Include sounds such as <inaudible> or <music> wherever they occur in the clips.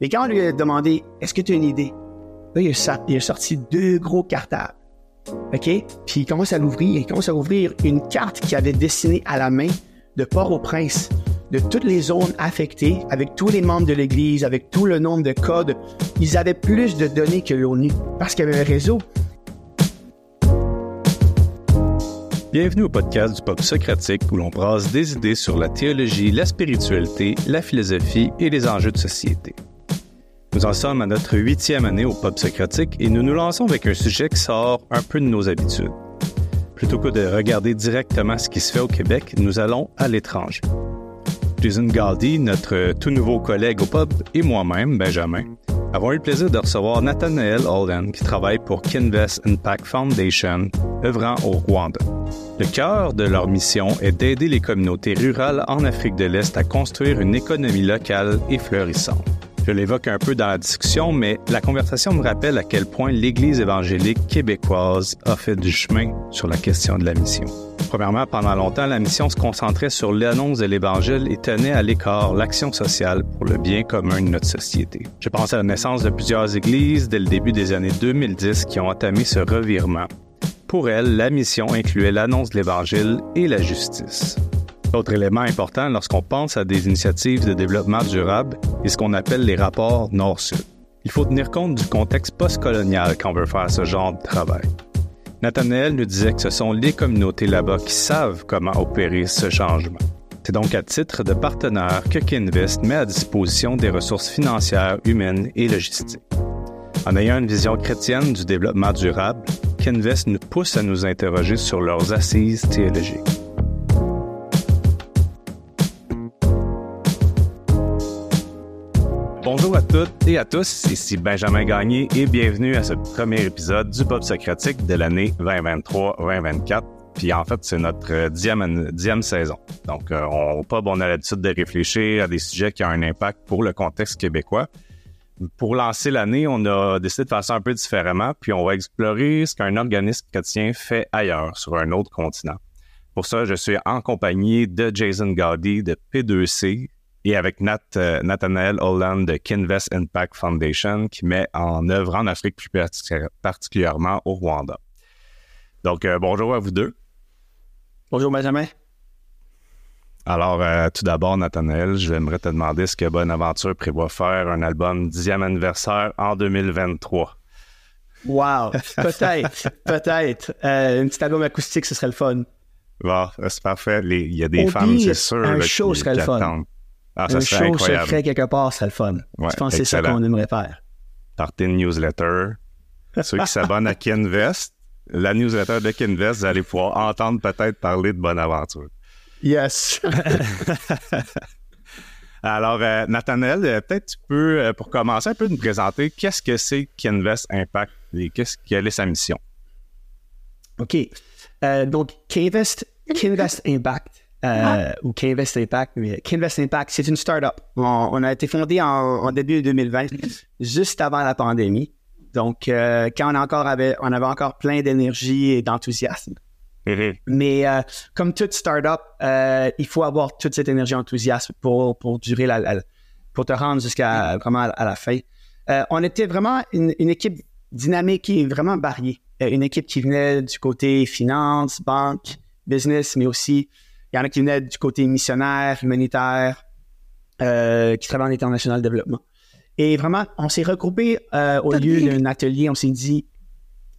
Mais quand on lui a demandé, est-ce que tu as une idée? Là, il a, il a sorti deux gros cartables. OK? Puis il commence à l'ouvrir. Il commence à ouvrir une carte qui avait dessiné à la main de Port-au-Prince, de toutes les zones affectées, avec tous les membres de l'Église, avec tout le nombre de codes. Ils avaient plus de données que l'ONU parce qu'il y avait un réseau. Bienvenue au podcast du Pop Socratique où l'on brasse des idées sur la théologie, la spiritualité, la philosophie et les enjeux de société. Nous en sommes à notre huitième année au Pop Socratique et nous nous lançons avec un sujet qui sort un peu de nos habitudes. Plutôt que de regarder directement ce qui se fait au Québec, nous allons à l'étranger. Jason Galdi, notre tout nouveau collègue au pub, et moi-même, Benjamin, avons eu le plaisir de recevoir Nathanael Holden, qui travaille pour Kinvest Impact Foundation, œuvrant au Rwanda. Le cœur de leur mission est d'aider les communautés rurales en Afrique de l'Est à construire une économie locale et florissante. Je l'évoque un peu dans la discussion, mais la conversation me rappelle à quel point l'Église évangélique québécoise a fait du chemin sur la question de la mission. Premièrement, pendant longtemps, la mission se concentrait sur l'annonce de l'Évangile et tenait à l'écart l'action sociale pour le bien commun de notre société. Je pense à la naissance de plusieurs églises dès le début des années 2010 qui ont entamé ce revirement. Pour elles, la mission incluait l'annonce de l'Évangile et la justice. Autre élément important lorsqu'on pense à des initiatives de développement durable est ce qu'on appelle les rapports Nord-Sud. Il faut tenir compte du contexte postcolonial quand on veut faire ce genre de travail. Nathanaël nous disait que ce sont les communautés là-bas qui savent comment opérer ce changement. C'est donc à titre de partenaire que Kinvest met à disposition des ressources financières, humaines et logistiques. En ayant une vision chrétienne du développement durable, Kinvest nous pousse à nous interroger sur leurs assises théologiques. Toutes et à tous, ici Benjamin Gagné et bienvenue à ce premier épisode du Pop Socratique de l'année 2023-2024. Puis en fait, c'est notre dixième, dixième saison. Donc, euh, on, on a l'habitude de réfléchir à des sujets qui ont un impact pour le contexte québécois. Pour lancer l'année, on a décidé de faire ça un peu différemment, puis on va explorer ce qu'un organisme chrétien fait ailleurs, sur un autre continent. Pour ça, je suis en compagnie de Jason Gaudy de P2C, et avec Nat, euh, Nathanael Holland de Kinvest Impact Foundation qui met en œuvre en Afrique, plus particulièrement au Rwanda. Donc, euh, bonjour à vous deux. Bonjour Benjamin. Alors, euh, tout d'abord, Nathanael, j'aimerais te demander ce que Bonaventure prévoit faire un album 10e anniversaire en 2023. Wow, <laughs> peut-être, peut-être. un petit album acoustique, ce serait le fun. Bon, c'est parfait. Il y a des fans, c'est sûr. Un show serait le fun. Ah, ça un show incroyable. secret quelque part, c'est le fun. Ouais, je pense que c'est ça qu'on aimerait faire? Partez une newsletter. Ceux qui s'abonnent à <laughs> Kinvest, la newsletter de Kinvest, vous allez pouvoir entendre peut-être parler de Bonaventure. Yes. <laughs> Alors, euh, Nathanaël, euh, peut-être tu peux, euh, pour commencer, un peu nous présenter qu'est-ce que c'est Kinvest Impact et qu'est-ce, quelle est sa mission? OK. Euh, donc, Kinvest, Kinvest Impact, euh, ou Kinvest Impact, mais Kinvest Impact, c'est une startup. On, on a été fondé en, en début 2020, juste avant la pandémie. Donc, euh, quand on, encore avait, on avait encore plein d'énergie et d'enthousiasme. Mais euh, comme toute startup, il faut avoir toute cette énergie enthousiasme pour, pour durer la, la- pour te rendre jusqu'à vraiment à, à la fin. On était vraiment une, une équipe dynamique et vraiment variée. Une équipe qui venait du côté finance, banque, business, mais aussi il y en a qui venaient du côté missionnaire, humanitaire, euh, qui travaillent en international développement. Et vraiment, on s'est regroupés euh, au lieu d'un atelier. On s'est dit,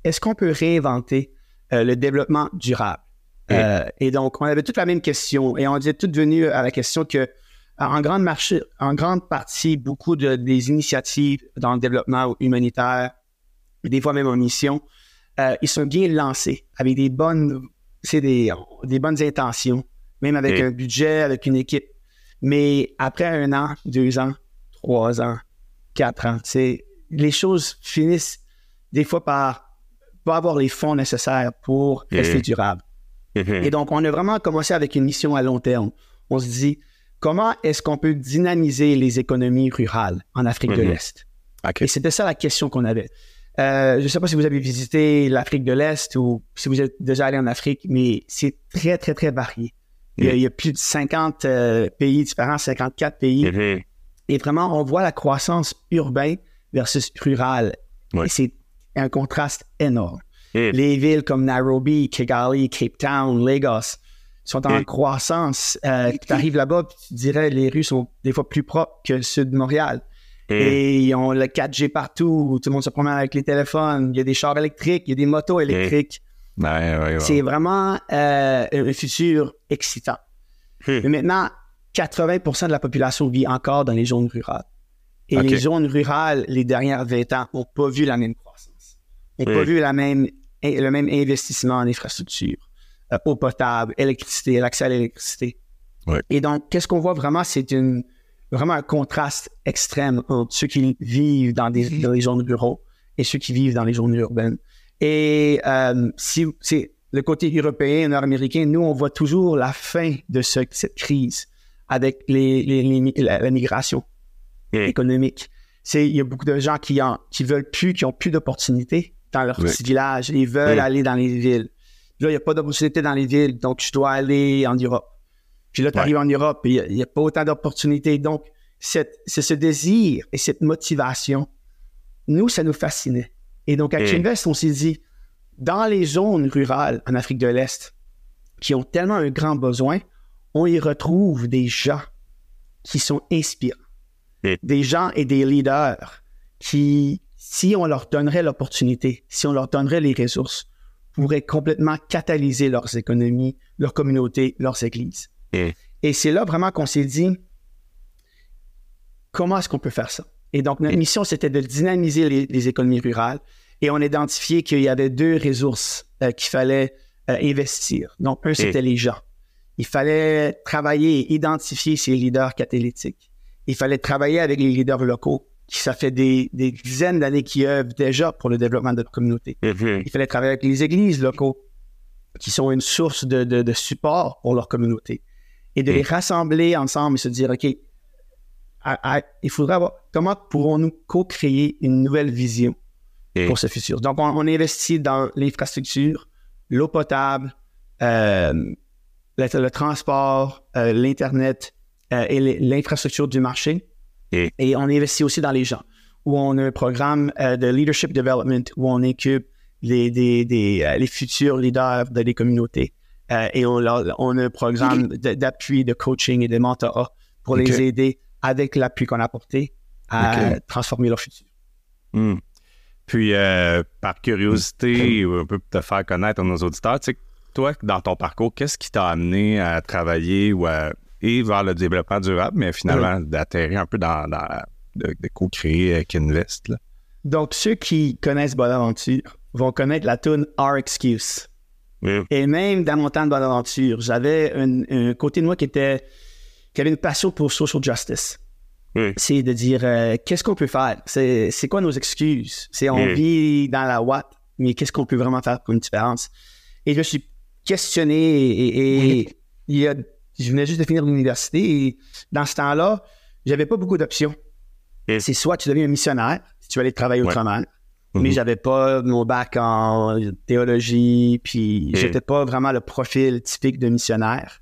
est-ce qu'on peut réinventer euh, le développement durable? Euh, et donc, on avait toute la même question et on est tout venu à la question que en grande, marché, en grande partie, beaucoup de, des initiatives dans le développement humanitaire, des fois même en mission, euh, ils sont bien lancés avec des bonnes, c'est des, des bonnes intentions, même avec un budget, avec une équipe. Mais après un an, deux ans, trois ans, quatre ans, c'est les choses finissent des fois par pas avoir les fonds nécessaires pour rester Mhm. durables. Et donc, on a vraiment commencé avec une mission à long terme. On se dit, comment est-ce qu'on peut dynamiser les économies rurales en Afrique de Mhm. l'Est? Et c'était ça la question qu'on avait. Euh, je ne sais pas si vous avez visité l'Afrique de l'Est ou si vous êtes déjà allé en Afrique, mais c'est très, très, très varié. Il y a, il y a plus de 50 euh, pays différents, 54 pays. Et vraiment, on voit la croissance urbaine versus rurale. C'est un contraste énorme. Mm. Les villes comme Nairobi, Kigali, Cape Town, Lagos sont en Mm. croissance. Euh, tu arrives là-bas, puis tu dirais les rues sont des fois plus propres que ceux de Montréal. Mm. Et ils ont le 4G partout, tout le monde se promène avec les téléphones, il y a des chars électriques, il y a des motos électriques. Ouais, ouais, ouais. C'est vraiment euh, un futur excitant. Hmm. Mais maintenant, 80% de la population vit encore dans les zones rurales. Et les zones rurales, les dernières 20 ans, n'ont pas vu la même croissance. N'ont pas Hmm. vu la même, le même investissement en infrastructure, euh, eau potable, électricité, l'accès à l'électricité. Et donc, qu'est-ce qu'on voit vraiment, c'est une, vraiment un contraste extrême entre ceux qui vivent dans, des, dans les zones ruraux et ceux qui vivent dans les zones urbaines. Et euh, si c'est le côté européen, nord-américain, nous, on voit toujours la fin de ce- cette crise avec les, les- les la, la migration économique. C'est, il y a beaucoup de gens qui, en, qui veulent plus, qui ont plus d'opportunités dans leur Oui. petit village. Ils veulent aller dans les villes. Là, il n'y a pas d'opportunités dans les villes, donc je dois aller en Europe. Puis là, tu arrives en Europe et il n'y a, pas autant d'opportunités. Donc, c'est ce désir et cette motivation, nous, ça nous fascinait. Et donc, à. Kinvest, on s'est dit, dans les zones rurales en Afrique de l'Est, qui ont tellement un grand besoin, on y retrouve des gens qui sont inspirants. Des gens et des leaders qui, si on leur donnerait l'opportunité, si on leur donnerait les ressources, pourraient complètement catalyser leurs économies, leurs communautés, leurs églises. Et c'est là vraiment qu'on s'est dit, comment est-ce qu'on peut faire ça? Et donc, notre mission, c'était de dynamiser les, les économies rurales et on a identifié qu'il y avait deux ressources euh, qu'il fallait euh, investir. Donc, un, c'était les gens. Il fallait travailler et identifier ces leaders catalytiques. Il fallait travailler avec les leaders locaux, qui ça fait des, des dizaines d'années qui œuvrent déjà pour le développement de la communauté. Mhm. Il fallait travailler avec les églises locaux, qui sont une source de, de- de support pour leur communauté. Et de Mm. les rassembler ensemble et se dire, OK, à- à- il faudra avoir, comment pourrons-nous co-créer une nouvelle vision pour ce futur? Donc, on, on investit dans l'infrastructure, l'eau potable, euh, le, le transport, euh, l'Internet euh, et l'infrastructure du marché. Et on investit aussi dans les gens, où on a un programme de leadership development, où on équipe les, des- des, les futurs leaders de les communautés. Et on, on a un programme d'appui, de coaching et de mentorat pour les aider avec l'appui qu'on a apporté à transformer leur futur. Hmm. Puis, euh, par curiosité, ou un peu pour te faire connaître à nos auditeurs, tu sais, toi, dans ton parcours, qu'est-ce qui t'a amené à travailler ou à, et vers le développement durable, mais finalement d'atterrir un peu dans, dans de, de co-créer Kinvest? Là? Donc, ceux qui connaissent Bonaventure vont connaître la tune Our Excuse. Et même dans mon temps de Bonaventure, j'avais un, un côté de moi qui était qui avait une passion pour social justice? C'est de dire euh, qu'est-ce qu'on peut faire? C'est, c'est quoi nos excuses? C'est on Mm. vit dans la Watt, mais qu'est-ce qu'on peut vraiment faire pour une différence? Et je me suis questionné et, et il y a, je venais juste de finir l'université et dans ce temps-là, j'avais pas beaucoup d'options. Mm. C'est soit tu deviens un missionnaire, si tu veux aller travailler Ouais. autrement, Mhm. mais j'avais pas mon bac en théologie, puis j'étais pas vraiment le profil typique de missionnaire.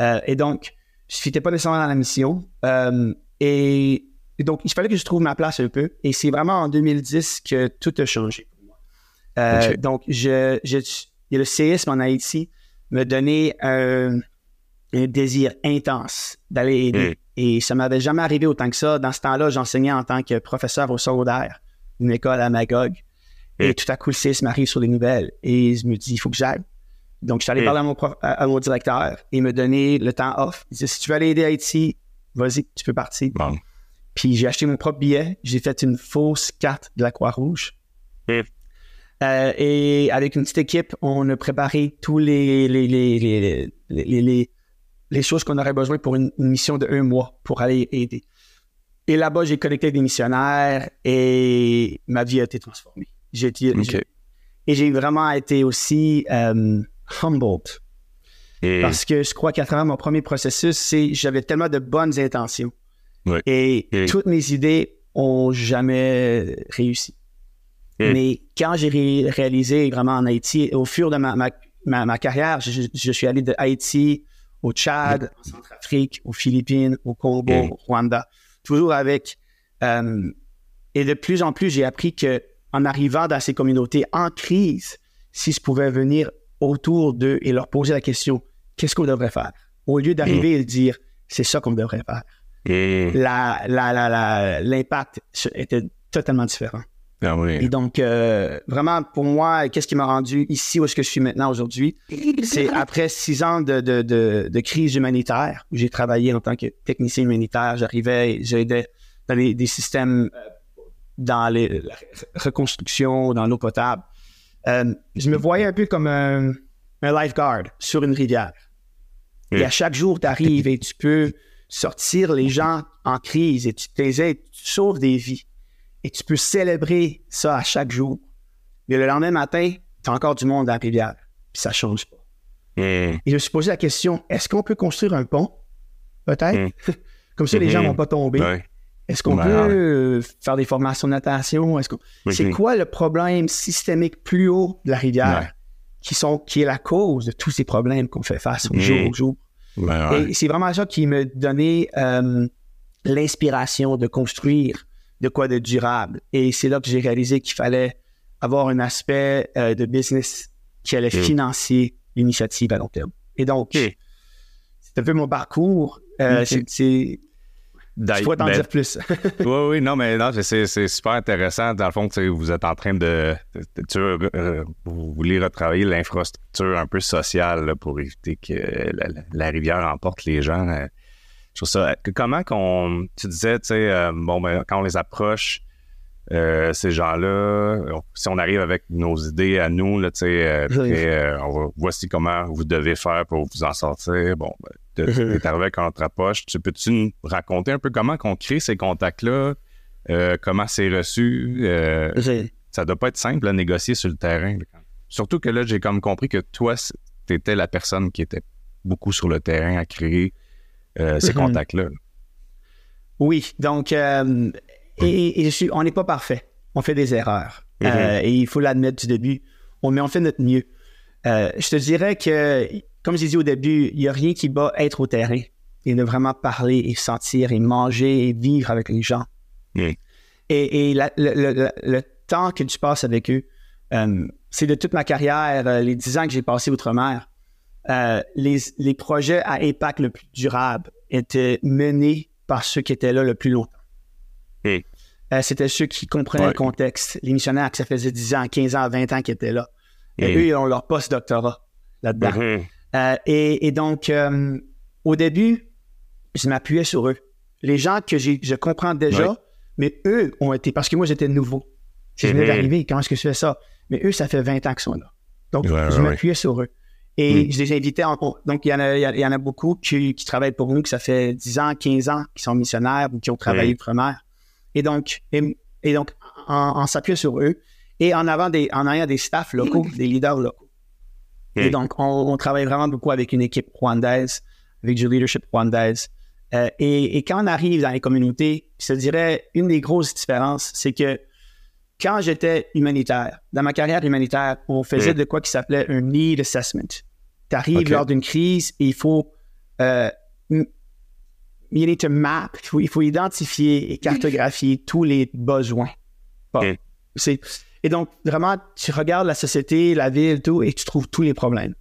Euh, et donc, je n'étais pas nécessairement dans la mission. Euh, et, et donc, il fallait que je trouve ma place un peu. Et c'est vraiment en 2010 que tout a changé pour moi. Euh. Donc, je, je, il y a le séisme en Haïti me donnait un, un désir intense d'aller aider. Mm. Et ça m'avait jamais arrivé autant que ça. Dans ce temps-là, j'enseignais en tant que professeur au secondaire, une école à Magog. Et Mm. tout à coup, le séisme arrive sur les nouvelles. Et je me dis, il faut que j'aille. Donc, je suis allé Mm. parler à mon, prof- à, à mon directeur et il me donner le temps off. Il dit, si tu veux aller aider Haïti, vas-y, tu peux partir. Bon. Puis j'ai acheté mon propre billet. J'ai fait une fausse carte de la Croix-Rouge. Mm. Euh, et avec une petite équipe, on a préparé tous les, les, les, les, les, choses qu'on aurait besoin pour une, une mission de un mois pour aller aider. Et là-bas, j'ai connecté des missionnaires et ma vie a été transformée. J'ai été, OK. j'ai- et j'ai vraiment été aussi euh, humbled Et- parce que je crois qu'à travers mon premier processus, c'est j'avais tellement de bonnes intentions. Et Et- toutes mes idées ont jamais réussi. Et- Mais quand j'ai ré- réalisé vraiment en Haïti, au fur de ma, ma, ma, ma carrière, je, je suis allé de Haïti au Tchad, en Centrafrique, aux Philippines, au Congo, au Rwanda. toujours avec. euh, et de plus en plus, j'ai appris que en arrivant dans ces communautés en crise, si je pouvais venir autour d'eux et leur poser la question, qu'est-ce qu'on devrait faire? Au lieu d'arriver et de dire, c'est ça qu'on devrait faire. Mm. La, la, la, la- l'impact était totalement différent. Ah oui. Et donc, euh, vraiment, pour moi, qu'est-ce qui m'a rendu ici où est-ce que je suis maintenant aujourd'hui? C'est <laughs> après six ans de, de, de, de crise humanitaire où j'ai travaillé en tant que technicien humanitaire. J'arrivais, j'aidais dans les, des systèmes euh, dans les, la reconstruction, dans l'eau potable. Euh, je me voyais un peu comme un, un lifeguard sur une rivière. Et à chaque jour, tu arrives et tu peux sortir les gens en crise et tu les aides, tu sauves des vies. Et tu peux célébrer ça à chaque jour. Mais le lendemain matin, tu as encore du monde dans la rivière. Puis ça change pas. Mm. Et je me suis posé la question, est-ce qu'on peut construire un pont? Peut-être? <laughs> Comme ça, les gens Mhm. vont pas tomber. Ouais. Est-ce qu'on peut euh, faire des formations de natation? Est-ce. C'est quoi le problème systémique plus haut de la rivière Ouais. qui, sont, qui est la cause de tous ces problèmes qu'on fait face au jour au jour? Ben ouais. Et c'est vraiment ça qui me donnait euh, l'inspiration de construire de quoi de durable. Et c'est là que j'ai réalisé qu'il fallait avoir un aspect euh, de business qui allait Mm. financer l'initiative à long terme. Et donc, Mm. c'est un peu mon parcours. Euh, c'est- Je pourrais t'en ben, dire plus. <laughs> Oui, oui, non, mais non, c'est, c'est super intéressant. Dans le fond, vous êtes en train de. tu veux, euh, vous voulez retravailler l'infrastructure un peu sociale là, pour éviter que la, rivière emporte les gens. euh. Je trouve ça. Comment qu'on. Tu disais, tu sais, euh, bon, ben, quand on les approche, euh, ces gens-là, on- si on arrive avec nos idées à nous, là, tu euh, Oui. très, euh, on va- voici comment vous devez faire pour vous en sortir. Bon, ben, de- Mhm. t'es arrivé avec notre approche. Tu peux-tu nous raconter un peu comment qu'on crée ces contacts-là? Euh, comment c'est reçu? Euh, ça doit pas être simple à négocier sur le terrain. là. Surtout que là, j'ai comme compris que toi, tu étais la personne qui était beaucoup sur le terrain à créer euh, ces Mhm. contacts-là. Oui, donc, euh, et, et je suis, on n'est pas parfait. On fait des erreurs. Mhm. Euh, et il faut l'admettre du début. On, mais on fait notre mieux. Euh, je te dirais que, comme j'ai dit au début, il n'y a rien qui bat être au terrain et de vraiment parler et sentir et manger et vivre avec les gens. Et, et la- le, le- le- le temps que tu passes avec eux, euh, c'est de toute ma carrière, les dix ans que j'ai passé outre-mer, les, les projets à impact le plus durable étaient menés par ceux qui étaient là le plus longtemps. Euh, C'était ceux qui comprenaient Ouais. le contexte. Les missionnaires que ça faisait 10 ans, 15 ans, 20 ans qui étaient là. Et eux, ils ont leur post-doctorat là-dedans. Mhm. Euh, et, et donc, euh, au début, je m'appuyais sur eux. Les gens que je comprends déjà, Ouais. mais eux ont été, parce que moi, j'étais nouveau. Si je venais Mhm. d'arriver, comment est-ce que je fais ça? Mais eux, ça fait 20 ans qu'ils sont là. Donc, Ouais, je m'appuyais sur eux. Et Mhm. je les invitais en Donc, il y en a, il y a- il y en a beaucoup qui, qui travaillent pour nous, que ça fait 10 ans, 15 ans, qui sont missionnaires ou qui ont travaillé Mhm. Et donc, et, et donc en, en s'appuyant sur eux et en avant des, en ayant des staffs locaux, des leaders locaux. Et Mhm. donc, on, on travaille vraiment beaucoup avec une équipe rwandaise, avec du leadership rwandaise. Euh, et, et quand on arrive dans les communautés, je te dirais, une des grosses différences, c'est que quand j'étais humanitaire, dans ma carrière humanitaire, on faisait Mm. de quoi qui s'appelait un need assessment. Tu arrives lors d'une crise et il faut, euh, you need to map, il faut, il faut identifier et cartographier tous les besoins. Bon, c'est, et donc, vraiment, tu regardes la société, la ville, tout, et tu trouves tous les problèmes.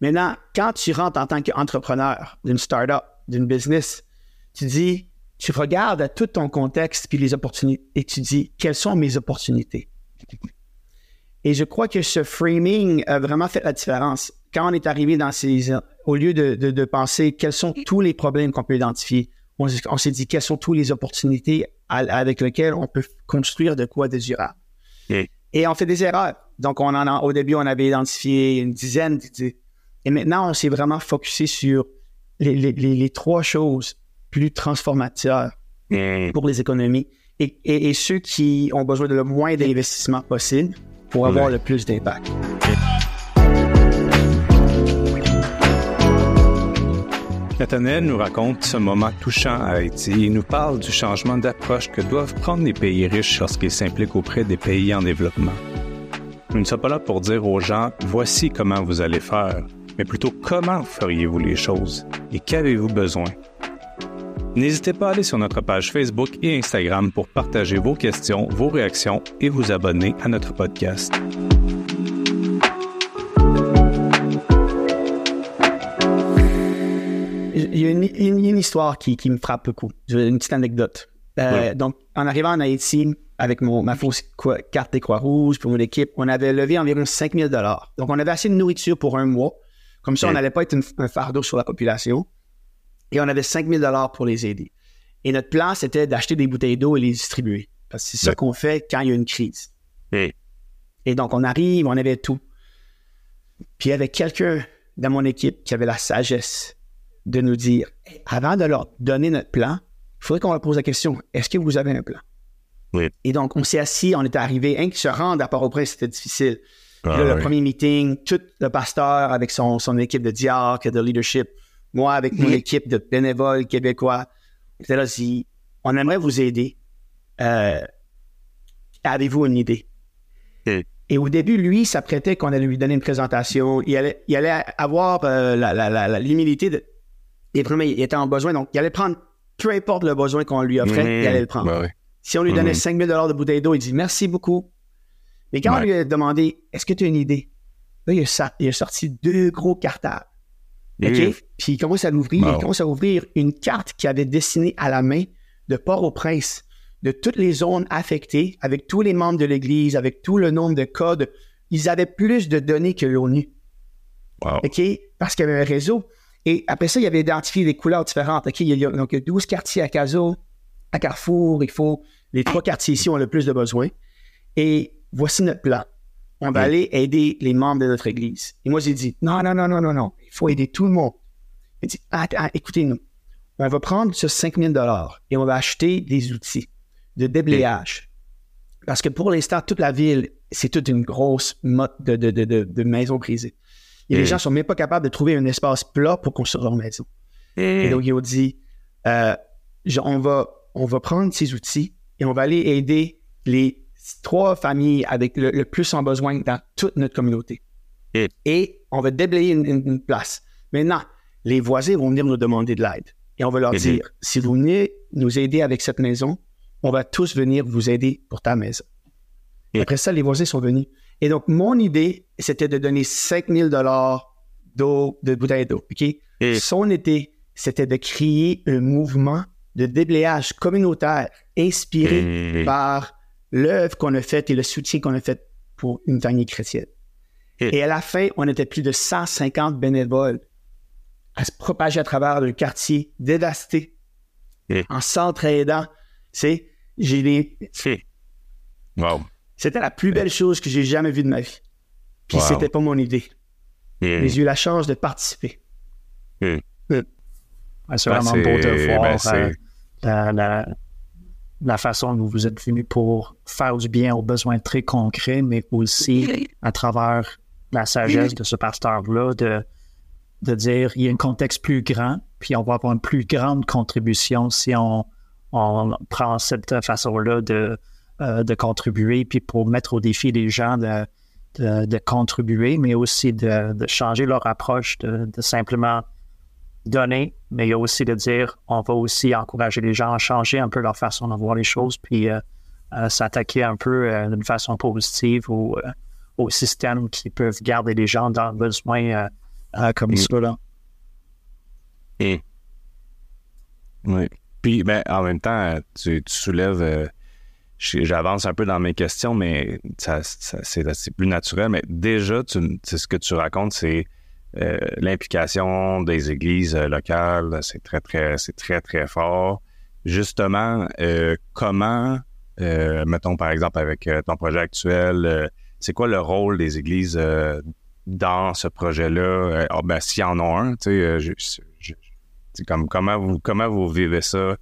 Maintenant, quand tu rentres en tant qu'entrepreneur d'une startup, d'une business, tu dis, tu regardes à tout ton contexte puis les opportunités et tu dis, quelles sont mes opportunités? Et je crois que ce framing a vraiment fait la différence. Quand on est arrivé dans ces... Au lieu de, de- de penser quels sont tous les problèmes qu'on peut identifier, on, on s'est dit quelles sont toutes les opportunités à- avec lesquelles on peut construire de quoi de durable. Et on fait des erreurs. Donc, on en a, au début, on avait identifié une dizaine d'idées. Et maintenant, on s'est vraiment focusé sur les, les- les- les trois choses plus transformatrices Mhm. pour les économies et, et- et ceux qui ont besoin de le moins d'investissement possible pour avoir Ouais. le plus d'impact. Nathanaël nous raconte ce moment touchant à Haïti et nous parle du changement d'approche que doivent prendre les pays riches lorsqu'ils s'impliquent auprès des pays en développement. Nous ne sommes pas là pour dire aux gens voici comment vous allez faire, mais plutôt comment feriez-vous les choses et qu'avez-vous besoin. N'hésitez pas à aller sur notre page Facebook et Instagram pour partager vos questions, vos réactions et vous abonner à notre podcast. Il y a une, une- une histoire qui, qui me frappe beaucoup. Une petite anecdote. Euh. Donc, en arrivant en Haïti, avec mon, ma fausse carte des Croix-Rouges pour mon équipe, on avait levé environ 5000 dollars. Donc, on avait assez de nourriture pour un mois. Comme ça, on n'allait pas être une- un fardeau sur la population. Et on avait 5000 dollars pour les aider. Et notre plan, c'était d'acheter des bouteilles d'eau et les distribuer. Parce que c'est ça Ouais. qu'on fait quand il y a une crise. Et donc, on arrive, on avait tout. Puis il y avait quelqu'un dans mon équipe qui avait la sagesse de nous dire, avant de leur donner notre plan, il faudrait qu'on leur pose la question, est-ce que vous avez un plan? Oui. Et donc, on s'est assis, on était arrivé, hein, que se rendre à Port-au-Prince, c'était difficile. Puis Ah là, le oui. premier meeting, tout le pasteur avec son, son équipe de diacres, de leadership, moi avec mon Oui. équipe de bénévoles québécois, on était là, si on aimerait vous aider, euh, avez-vous une idée? Oui. Et au début, lui, s'apprêtait qu'on allait lui donner une présentation. Il allait, il allait avoir euh, l'humilité de. Et vraiment, il était en besoin. Donc, il allait prendre peu importe le besoin qu'on lui offrait, il allait le prendre. Ben oui. Si on lui donnait Mhm. 5 000 de bouteille d'eau, il dit merci beaucoup. Mais quand on lui a demandé est-ce que tu as une idée, là, il a, sa- il a sorti deux gros cartables. OK? Puis il commence à l'ouvrir. Wow. Il commence à ouvrir une carte qu'il avait dessinée à la main de Port-au-Prince, de toutes les zones affectées, avec tous les membres de l'Église, avec tout le nombre de codes. Ils avaient plus de données que l'ONU. Wow. OK? Parce qu'il y avait un réseau. Et après ça, il avait identifié des couleurs différentes. OK? Il y a, donc, il y a 12 quartiers à Caso, à Carrefour. Il faut. Les trois quartiers ici ont le plus de besoins. Et voici notre plan. On va Oui. aller aider les membres de notre Église. Et moi, j'ai dit non, non, non, non, non, non. Il faut aider tout le monde. Il dit ah, ah, écoutez-nous. On va prendre ce 5 000 et on va acheter des outils de déblayage. Parce que pour l'instant, toute la ville, c'est toute une grosse motte de, de, de, de, de maisons brisées. Et les gens sont même pas capables de trouver un espace plat pour construire leur maison. Et donc, ils ont dit, euh, on, va, on va prendre ces outils et on va aller aider les trois familles avec le, le plus en besoin dans toute notre communauté. Mm. Et on va déblayer une, une- place. Maintenant, les voisins vont venir nous demander de l'aide. Et on va leur dire, si vous venez nous aider avec cette maison, on va tous venir vous aider pour ta maison. Après ça, les voisins sont venus. Et donc, mon idée, c'était de donner 5 000 d'eau, de bouteilles d'eau. OK? Mm. Son idée, c'était de créer un mouvement de déblayage communautaire inspiré par l'œuvre qu'on a faite et le soutien qu'on a fait pour une famille chrétienne. Et à la fin, on était plus de 150 bénévoles à se propager à travers le quartier dévasté en s'entraidant. C'est, j'ai des, Wow. C'était la plus belle chose que j'ai jamais vue de ma vie. Puis Wow. c'était pas mon idée. Mm. Mais j'ai eu la chance de participer. Ouais, c'est Ben, vraiment beau de voir ben, euh, la, la- la façon dont vous êtes venu pour faire du bien aux besoins très concrets, mais aussi à travers la sagesse de ce pasteur-là, de, de dire il y a un contexte plus grand, puis on va avoir une plus grande contribution si on, on prend cette façon-là de, de contribuer, puis pour mettre au défi les gens de, de, de contribuer, mais aussi de, de changer leur approche, de, de simplement donner, mais il y a aussi de dire on va aussi encourager les gens à changer un peu leur façon de voir les choses, puis euh, euh, s'attaquer un peu euh, d'une façon positive au, euh, au système qui peuvent garder les gens dans le besoin euh, euh, comme Mm. ça. Là. Oui. Puis, ben, en même temps, tu, tu soulèves. J'avance un peu dans mes questions, mais ça, c'est plus naturel. Mais déjà, tu, ce que tu racontes, c'est euh, l'implication des églises euh, locales. C'est très, très, c'est très, très fort. Justement, euh, comment, mettons par exemple avec ton projet actuel, c'est quoi le rôle des églises dans ce projet-là? Ah, ben, s'il y en a un, tu sais, comme comment vous comment vous vivez ça?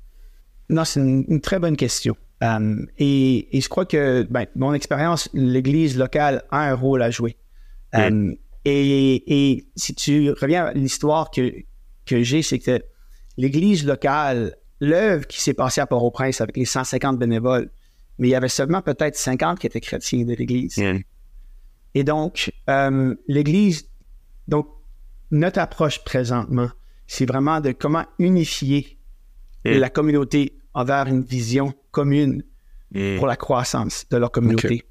Non, c'est une très bonne question. Euh, et, et je crois que, ben, mon expérience, l'Église locale a un rôle à jouer. Euh, et, et si tu reviens à l'histoire que, que j'ai, c'est que l'Église locale, l'œuvre qui s'est passée à Port-au-Prince avec les 150 bénévoles, mais il y avait seulement peut-être 50 qui étaient chrétiens de l'Église. Et donc, euh, l'Église, donc, notre approche présentement, c'est vraiment de comment unifier la communauté envers une vision commune pour la croissance de leur communauté.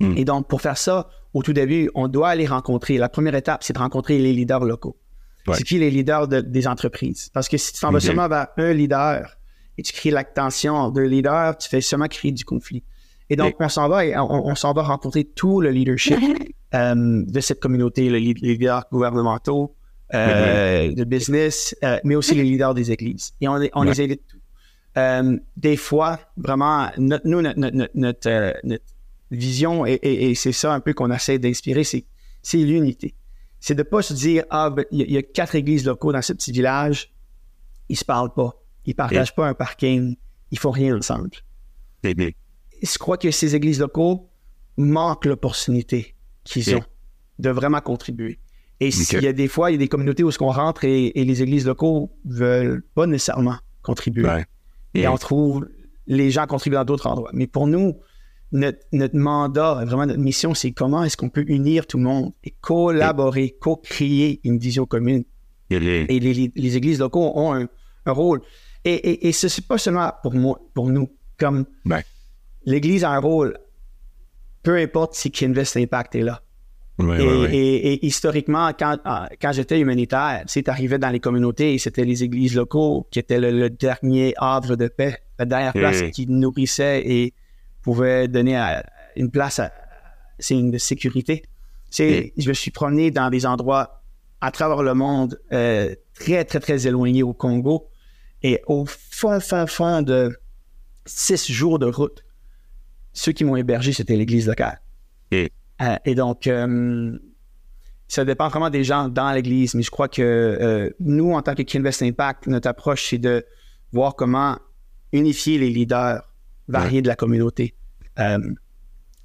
Mm. Et donc, pour faire ça, au tout début, on doit aller rencontrer. La première étape, c'est de rencontrer les leaders locaux. Ouais. C'est qui les leaders de- des entreprises? Parce que si tu t'en vas seulement vers un leader et tu crées la tension de leader, tu fais seulement créer du conflit. Et donc, on s'en va et on, on s'en va rencontrer tout le leadership <laughs> euh, de cette communauté, le les leaders gouvernementaux, euh, de business, euh, mais aussi les leaders des églises. Et on, les- on Ouais. les invite tous. Euh, des fois, vraiment, notre, nous, notre, notre, notre, notre, euh, notre vision, et, et- et c'est ça un peu qu'on essaie d'inspirer, c'est, c'est l'unité. C'est de pas se dire, ah, ben, il y, a- il y a quatre églises locaux dans ce petit village, ils se parlent pas, ils partagent pas un parking, ils font rien ensemble. Je crois que ces églises locaux manquent l'opportunité qu'ils ont de vraiment contribuer. Et Ok. s'il y a des fois, il y a des communautés où ce qu'on rentre et, et les églises locaux veulent pas nécessairement contribuer. Ouais. Et Mm. on trouve les gens contribuent dans d'autres endroits. Mais pour nous, notre, notre mandat, vraiment notre mission, c'est comment est-ce qu'on peut unir tout le monde et collaborer, co-créer une vision commune. Et les, les- les églises locaux ont un, un rôle. Et, et, et ce n'est pas seulement pour moi, pour nous. Comme Ouais. l'Église a un rôle, peu importe si Kinvest Impact est là. Et, historiquement, quand, ah, quand j'étais humanitaire, tu arrivais dans les communautés et c'était les églises locaux qui étaient le, le dernier havre de paix, la dernière place Mm. qui nourrissait et pouvait donner à- une place à c'est une de sécurité. C'est, Je me suis promené dans des endroits à travers le monde euh, très, très, très éloignés au Congo et au fin, fin, fin de six jours de route, ceux qui m'ont hébergé, c'était l'église locale. Mm. Euh, et donc, euh, ça dépend vraiment des gens dans l'Église, mais je crois que euh, nous, en tant que Kinvest Impact, notre approche, c'est de voir comment unifier les leaders variés de la communauté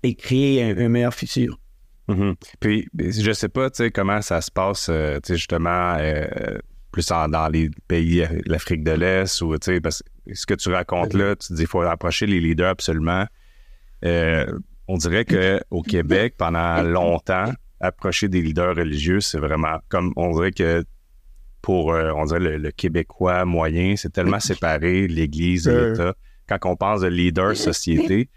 et créer un, un meilleur futur. Mhm. Puis, je sais pas, tu sais, comment ça se passe, tu sais, justement, plus en- dans les pays, l'Afrique de l'Est, ou, tu sais, parce que ce que tu racontes là, tu dis, il faut approcher les leaders absolument. Euh, on dirait que au Québec, pendant longtemps, approcher des leaders religieux, c'est vraiment comme, on dirait que pour, euh, on dirait, le, le Québécois moyen, c'est tellement séparé, l'Église et Euh. l'État. Quand on pense de leader société,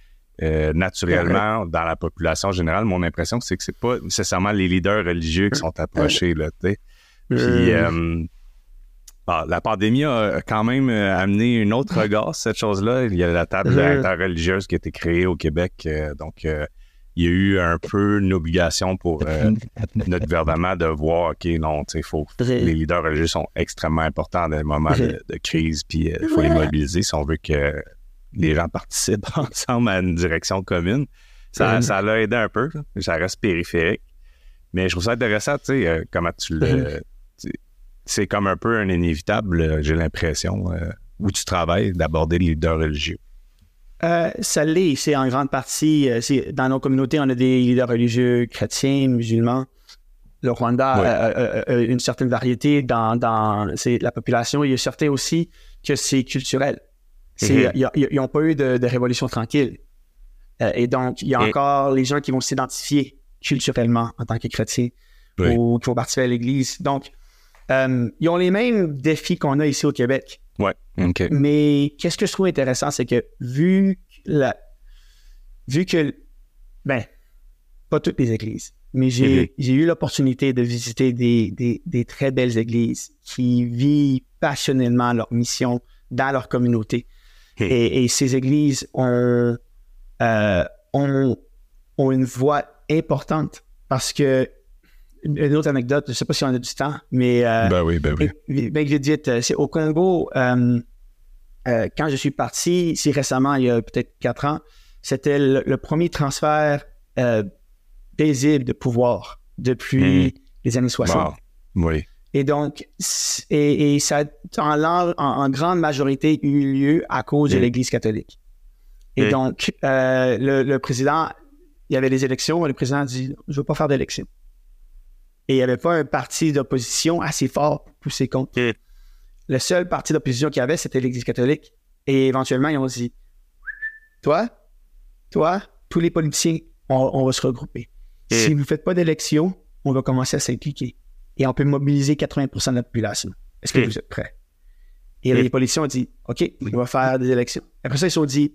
euh, naturellement, dans la population générale, mon impression, c'est que c'est pas nécessairement les leaders religieux qui sont approchés, là. Puis, euh, ah, la pandémie a quand même euh, amené un autre regard cette chose-là. Il y a la table interreligieuse qui a été créée au Québec. euh, donc, euh, il y a eu un peu une obligation pour euh, notre gouvernement de voir, OK, non, tu sais, faut, les leaders religieux sont extrêmement importants dans les moments de, de crise, puis il faut les mobiliser si on veut que les gens participent <laughs> ensemble à une direction commune. Ça, ça l'a aidé un peu, ça reste périphérique. Mais je trouve ça intéressant, tu sais, comment tu le... C'est comme un peu un inévitable, euh, j'ai l'impression, euh, où tu travailles, d'aborder les leaders religieux. Euh, ça l'est, c'est en grande partie. c'est- dans nos communautés, on a des leaders religieux chrétiens, musulmans. Le Rwanda a, a- a- a une certaine variété dans, dans c'est la population. Il y a certains aussi que c'est culturel. Mhm. a- Ils n'ont pas eu de, de révolution tranquille. Euh, et donc, il y a Et- encore les gens qui vont s'identifier culturellement en tant que chrétiens Oui. ou qui vont participer à l'Église. Donc, euh, ils ont les mêmes défis qu'on a ici au Québec. Ouais, OK. Mais qu'est-ce que je trouve intéressant, c'est que vu la, vu que, ben, pas toutes les églises, mais j'ai, Mhm. eu l'opportunité de visiter des, des, des très belles églises qui vivent passionnément leur mission dans leur communauté. Et, et ces églises ont, euh, ont, ont une voix importante parce que, une autre anecdote, je ne sais pas si on a du temps, mais euh, ben oui, ben oui. Ben, vite, vite, c'est au Congo, euh, euh, quand je suis parti, si récemment, il y a peut-être quatre ans, c'était le, le premier transfert paisible de pouvoir depuis les années 60. Wow. Oui. Et donc, et, et ça a en, grande majorité eu lieu à cause de Mm. l'Église catholique. Et Mm. donc, le, le président, il y avait les élections, et le président a dit Je ne veux pas faire d'élection. Et il n'y avait pas un parti d'opposition assez fort pour pousser contre. Mm. Le seul parti d'opposition qu'il y avait, c'était l'Église catholique. Et éventuellement, ils ont dit Toi, toi, tous les politiciens, on, on va se regrouper. Mm. Si vous ne faites pas d'élection, on va commencer à s'impliquer et on peut mobiliser 80% de la population. Est-ce que Mm. vous êtes prêts? Et les politiciens ont dit, OK, on va faire des élections. Après ça, ils se sont dit,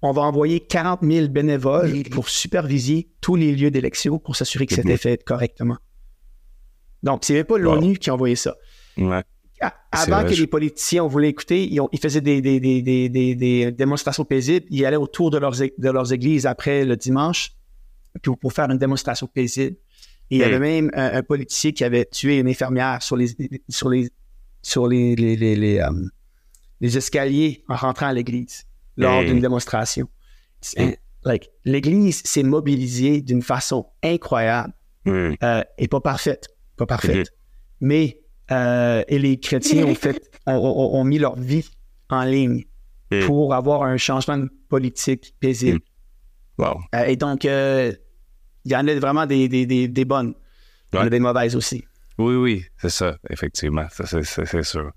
on va envoyer 40 000 bénévoles pour superviser tous les lieux d'élection pour s'assurer que c'était fait correctement. Donc, c'est même pas l'ONU qui a envoyé ça. Ouais. À- Avant vrai, que je- les politiciens voulaient écouter, ils, ont- ils faisaient des, des- des- des- démonstrations paisibles. Ils allaient autour de leurs, de leurs églises après le dimanche pour, pour faire une démonstration paisible. Et il y avait même un, un politicien qui avait tué une infirmière sur les, sur les, sur les, les, les, les, euh, escaliers en rentrant à l'église lors d'une démonstration. Like, l'église s'est mobilisée d'une façon incroyable Hmm. euh, et pas parfaite, pas parfaite. Mais euh, et les chrétiens <laughs> ont fait, ont, ont- ont mis leur vie en ligne Mm. pour avoir un changement politique paisible. Wow. Euh, et donc, euh, il y en a vraiment des, des, des, des bonnes, il y en a des mauvaises aussi. Oui, oui, c'est ça, effectivement. C'est sûr.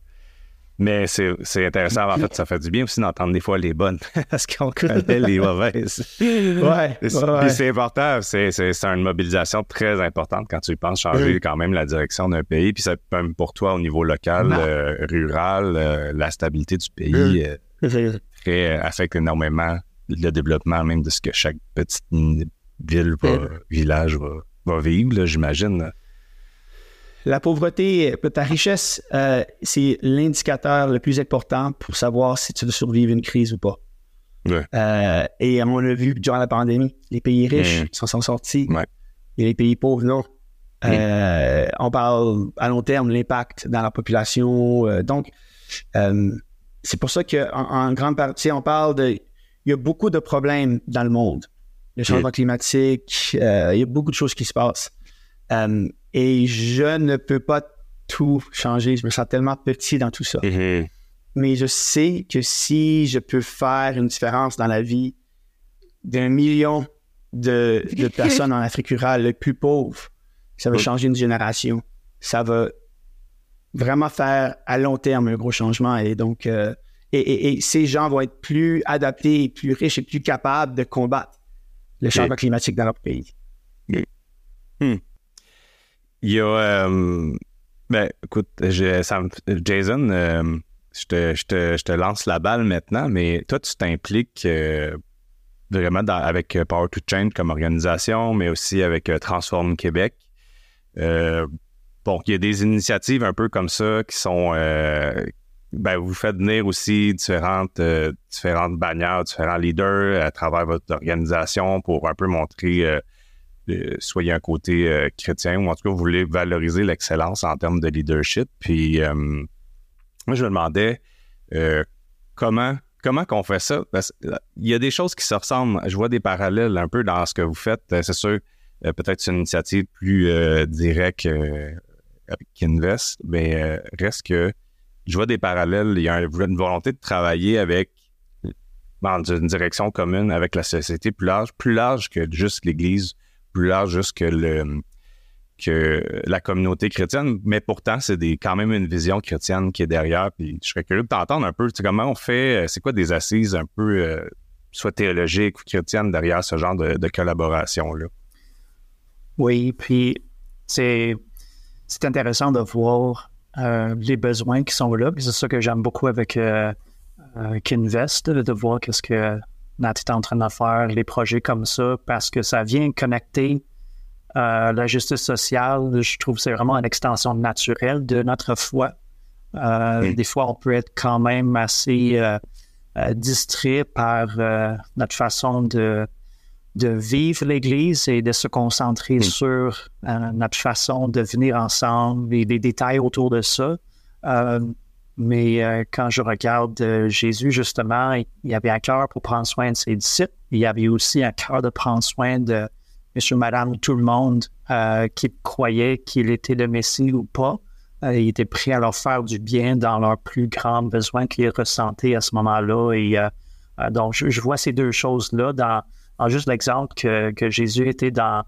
Mais c'est, intéressant. En fait, ça fait du bien aussi d'entendre des fois les bonnes <laughs> parce qu'on connaît les mauvaises. Ouais, puis c'est important. C'est, une mobilisation très importante quand tu y penses, changer quand même la direction d'un pays. Puis ça, même pour toi au niveau local, euh, rural, euh, la stabilité du pays euh, très, affecte énormément le développement même de ce que chaque petite ville, va- village va, va vivre, j'imagine. La pauvreté, euh, ta richesse, euh, c'est l'indicateur le plus important pour savoir si tu veux survivre une crise ou pas. Ouais. Euh, et on l'a vu durant la pandémie, les pays riches Mm. s'en sont sortis Ouais. et les pays pauvres, non. Mm. Euh, on parle à long terme l'impact dans la population. donc, c'est pour ça qu'en en grande partie, on parle de... Il y a beaucoup de problèmes dans le monde. Le changement climatique, il y a beaucoup de choses qui se passent. Et je ne peux pas tout changer. Je me sens tellement petit dans tout ça. Mhm. Mais je sais que si je peux faire une différence dans la vie d'un million de, de <laughs> personnes en Afrique rurale, les plus pauvres, ça va changer une génération. Ça va vraiment faire à long terme un gros changement. Et donc, euh, et, et- et ces gens vont être plus adaptés, plus riches et plus capables de combattre le changement climatique dans leur pays. Il y a. euh, ben, écoute, Jason, euh, je, te, je, te, je te lance la balle maintenant, mais toi, tu t'impliques euh, vraiment avec Power to Change comme organisation, mais aussi avec Transform Québec. Bon, il y a des initiatives un peu comme ça qui sont. ben, vous faites venir aussi différentes, différentes bannières, différents leaders à travers votre organisation pour un peu montrer. Il a un côté euh, chrétien ou en tout cas vous voulez valoriser l'excellence en termes de leadership. Puis euh, moi je me demandais euh, comment comment fait ça? Qu'il y a des choses qui se ressemblent. Je vois des parallèles un peu dans ce que vous faites. C'est sûr peut-être une initiative plus directe avec Kinvest, mais reste que je vois des parallèles. Il y a un- une volonté de travailler avec dans une direction commune avec la société plus large, plus large que juste l'Église, plus large juste que le que la communauté chrétienne, mais pourtant, c'est quand même une vision chrétienne qui est derrière. Puis je serais curieux de t'entendre un peu, tu comment on fait, euh, c'est quoi des assises un peu, euh, soit théologiques ou chrétiennes derrière ce genre de, collaboration-là? Oui, puis c'est intéressant de voir euh, les besoins qui sont là. C'est ça que j'aime beaucoup avec Kinvest, de voir qu'est-ce que Nat est en train de faire, les projets comme ça, parce que ça vient connecter euh, la justice sociale. Je trouve que c'est vraiment une extension naturelle de notre foi. Euh, Mm. Des fois, on peut être quand même assez euh, distrait par notre façon de de vivre l'Église et de se concentrer Mm. sur notre façon de venir ensemble et les détails autour de ça. Mais euh, quand je regarde euh, Jésus, justement, il avait un cœur pour prendre soin de ses disciples. Il avait aussi un cœur de prendre soin de monsieur, madame, tout le monde euh, qui croyait qu'il était le Messie ou pas. Il était prêt à leur faire du bien dans leurs plus grands besoins qu'ils ressentaient à ce moment-là. Et donc, je, vois ces deux choses-là dans, juste l'exemple que, Jésus était dans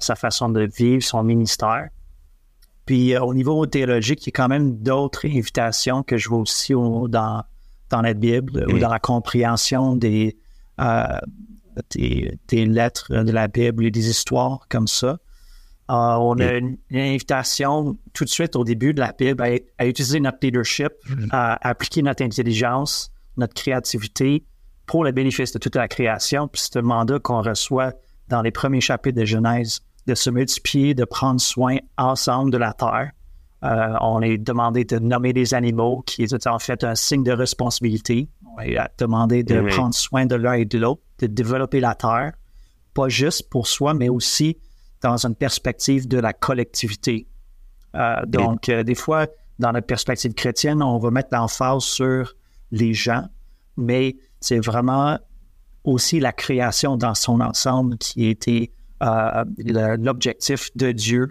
sa façon de vivre son ministère. Puis euh, au niveau théologique, il y a quand même d'autres invitations que je vois aussi au- dans, dans la Bible ou Mm. dans la compréhension des, euh, des, des lettres de la Bible et des histoires comme ça. on a une, invitation tout de suite au début de la Bible à, utiliser notre leadership, mm-hmm. à, appliquer notre intelligence, notre créativité pour le bénéfice de toute la création. Puis c'est un mandat qu'on reçoit dans les premiers chapitres de Genèse, de se multiplier, de prendre soin ensemble de la terre. Euh, on est demandé de nommer des animaux, qui est en fait un signe de responsabilité. On est demandé de mm-hmm. prendre soin de l'un et de l'autre, de développer la terre, pas juste pour soi, mais aussi dans une perspective de la collectivité. Euh, donc, euh, des fois, dans notre perspective chrétienne, on va mettre l'emphase sur les gens, mais c'est vraiment aussi la création dans son ensemble qui était euh, l'objectif de Dieu.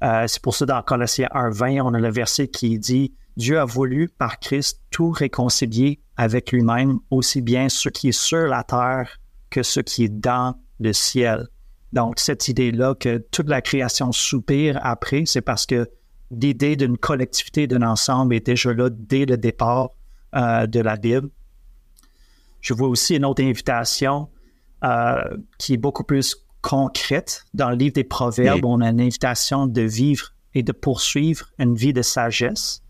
c'est pour ça, dans Colossiens 1.20, on a le verset qui dit Dieu a voulu par Christ tout réconcilier avec lui-même, aussi bien ce qui est sur la terre que ce qui est dans le ciel. Donc, cette idée-là que toute la création soupire après, c'est parce que l'idée d'une collectivité, d'un ensemble est déjà là dès le départ euh, de la Bible. Je vois aussi une autre invitation euh, qui est beaucoup plus concrète. Dans le livre des Proverbes, on a une invitation de vivre et de poursuivre une vie de sagesse.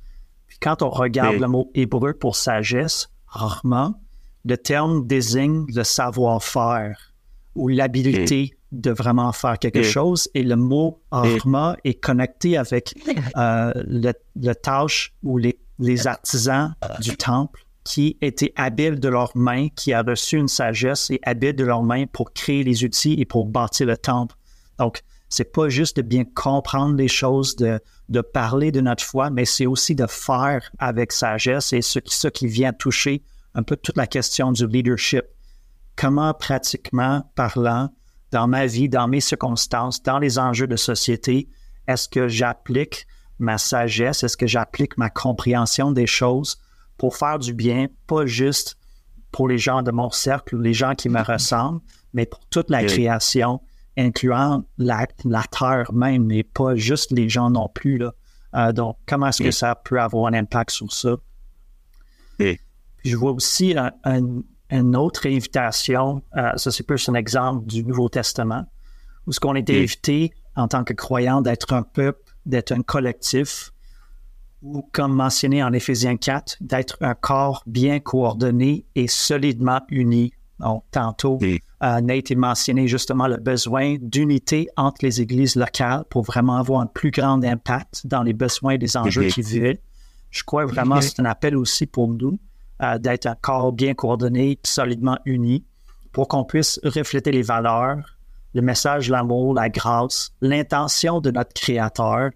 Puis quand on regarde le mot hébreu pour sagesse, rarement, le terme désigne le savoir-faire ou l'habileté de vraiment faire quelque chose. Et le mot arma est connecté avec euh, le, tâche ou les, les, artisans du temple qui étaient habiles de leurs mains, qui a reçu une sagesse et habiles de leurs mains pour créer les outils et pour bâtir le temple. Donc, c'est pas juste de bien comprendre les choses, de, parler de notre foi, mais c'est aussi de faire avec sagesse et ce, ce qui vient toucher un peu toute la question du leadership. Comment pratiquement parlant, dans ma vie, dans mes circonstances, dans les enjeux de société, est-ce que j'applique ma sagesse, est-ce que j'applique ma compréhension des choses pour faire du bien, pas juste pour les gens de mon cercle les gens qui me <laughs> ressemblent, mais pour toute la création, incluant la, terre même, mais pas juste les gens non plus. Là. Euh, donc, comment est-ce que ça peut avoir un impact sur ça? je vois aussi un, une autre invitation, euh, ça c'est plus un exemple du Nouveau Testament, où ce qu'on était invité en tant que croyant d'être un peuple, d'être un collectif, ou comme mentionné en Éphésiens 4, d'être un corps bien coordonné et solidement uni. Donc, tantôt, euh, a été mentionné justement le besoin d'unité entre les églises locales pour vraiment avoir un plus grand impact dans les besoins et les enjeux qui vivent. Je crois vraiment que c'est un appel aussi pour nous euh, d'être un corps bien coordonné, solidement uni, pour qu'on puisse refléter les valeurs, le message, l'amour, la grâce, l'intention de notre Créateur,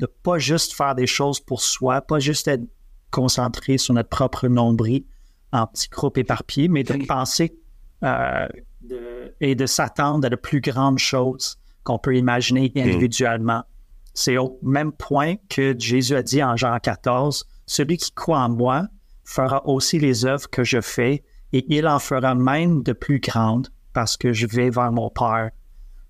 de pas juste faire des choses pour soi, pas juste être concentré sur notre propre nombril en petits groupes éparpillés, mais de penser euh, et de s'attendre à de plus grandes choses qu'on peut imaginer individuellement. C'est au même point que Jésus a dit en Jean 14, celui qui croit en moi, fera aussi les œuvres que je fais et il en fera même de plus grandes parce que je vais vers mon Père.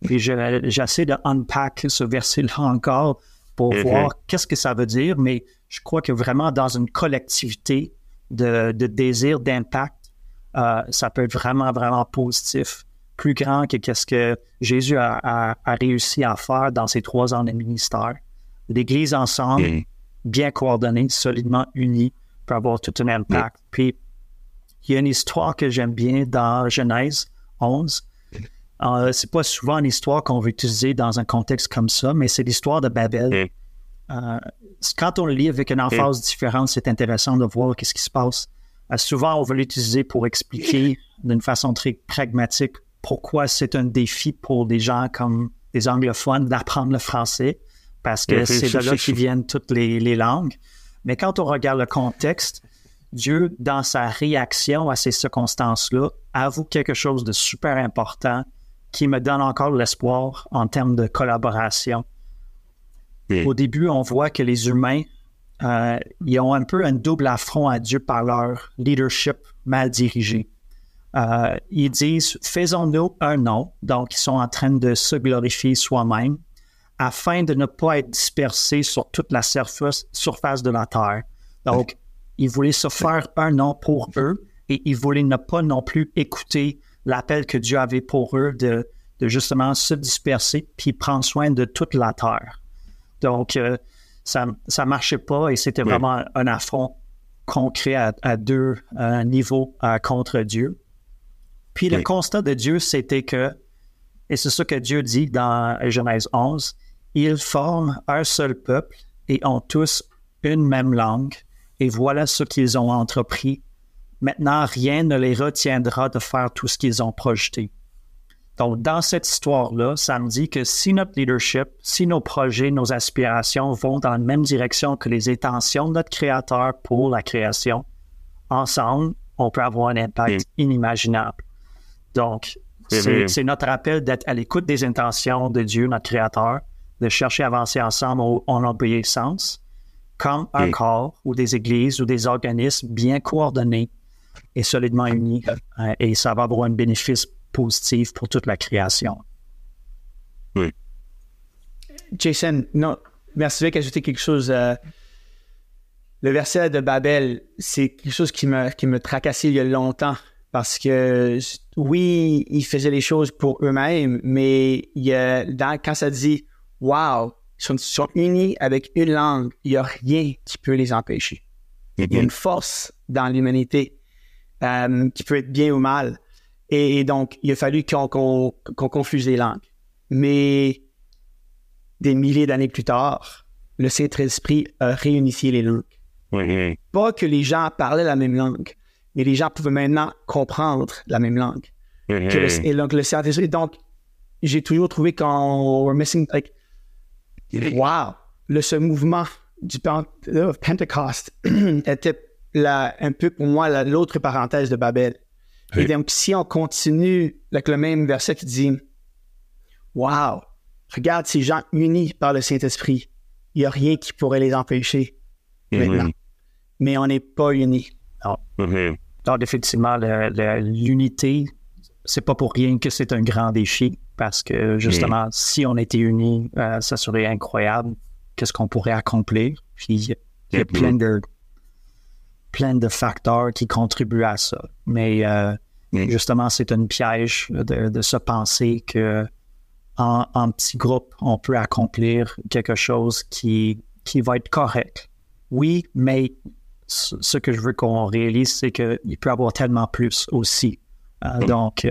Puis j'essaie de unpack ce verset-là encore pour mm-hmm. voir qu'est-ce que ça veut dire, mais je crois que vraiment dans une collectivité de, désir d'impact, euh, ça peut être vraiment, vraiment positif, plus grand que qu'est-ce que Jésus a, réussi à faire dans ses trois ans de ministère. L'Église ensemble, bien coordonnée, solidement unie, peut avoir tout un impact. Puis, il y a une histoire que j'aime bien dans Genèse 11. Euh, c'est pas souvent une histoire qu'on veut utiliser dans un contexte comme ça, mais c'est l'histoire de Babel. Euh, quand on le lit avec une emphase différente, c'est intéressant de voir qu'est-ce qui se passe. Euh, souvent, on veut l'utiliser pour expliquer d'une façon très pragmatique pourquoi c'est un défi pour des gens comme des anglophones d'apprendre le français, parce que c'est de là qu'ils <laughs> viennent toutes les, les langues. Mais quand on regarde le contexte, Dieu, dans sa réaction à ces circonstances-là, avoue quelque chose de super important qui me donne encore l'espoir en termes de collaboration. Au début, on voit que les humains, euh, ils ont un peu un double affront à Dieu par leur leadership mal dirigé. Euh, ils disent, faisons-nous un nom. Donc, ils sont en train de se glorifier soi-même afin de ne pas être dispersés sur toute la surface, surface de la Terre. Donc, ils voulaient se faire un nom pour eux et ils voulaient ne pas non plus écouter l'appel que Dieu avait pour eux de, de justement se disperser puis prendre soin de toute la terre. Donc, euh, ça ne marchait pas et c'était vraiment un affront concret à, à deux niveaux contre Dieu. Puis le constat de Dieu, c'était que, et c'est ce que Dieu dit dans Genèse 11, ils forment un seul peuple et ont tous une même langue, et voilà ce qu'ils ont entrepris. Maintenant, rien ne les retiendra de faire tout ce qu'ils ont projeté. Donc, dans cette histoire-là, ça me dit que si notre leadership, si nos projets, nos aspirations vont dans la même direction que les intentions de notre créateur pour la création, ensemble, on peut avoir un impact inimaginable. Donc, c'est notre appel d'être à l'écoute des intentions de Dieu, notre créateur, de chercher à avancer ensemble en obéissance, comme un corps ou des églises ou des organismes bien coordonnés et solidement unis. Euh, et ça va avoir un bénéfice positif pour toute la création. Oui. Jason, non, merci d'ajouter quelque chose. Euh, le verset de Babel, c'est quelque chose qui me, qui me tracassait il y a longtemps parce que oui, ils faisaient les choses pour eux-mêmes, mais il y a, dans, quand ça dit Wow, ils sont, unis avec une langue, il n'y a rien qui peut les empêcher. Il y a une force dans l'humanité euh, qui peut être bien ou mal. Et, donc, il a fallu qu'on confuse les langues. Mais des milliers d'années plus tard, le Saint-Esprit a réunifié les langues. Pas que les gens parlaient la même langue, mais les gens pouvaient maintenant comprendre la même langue. et donc, le Saint-Esprit. Donc, j'ai toujours trouvé qu'on we're missing, like, wow, le, ce mouvement du Pentecost <clears throat> était un peu pour moi l'autre parenthèse de Babel. Et donc, si on continue avec le même verset qui dit Wow, regarde ces gens unis par le Saint-Esprit, il n'y a rien qui pourrait les empêcher mm-hmm. maintenant. Mais on n'est pas unis. Non. Donc, définitivement, l'unité, c'est pas pour rien que c'est un grand défi parce que justement, mm. si on était unis, euh, ça serait incroyable. Qu'est-ce qu'on pourrait accomplir? Puis il y a plein de plein de facteurs qui contribuent à ça. Mais euh, mm. justement, c'est un piège de, se penser que en, en, petit groupe, on peut accomplir quelque chose qui, qui va être correct. Oui, mais ce que je veux qu'on réalise, c'est qu'il peut y avoir tellement plus aussi. Euh, mm. Donc,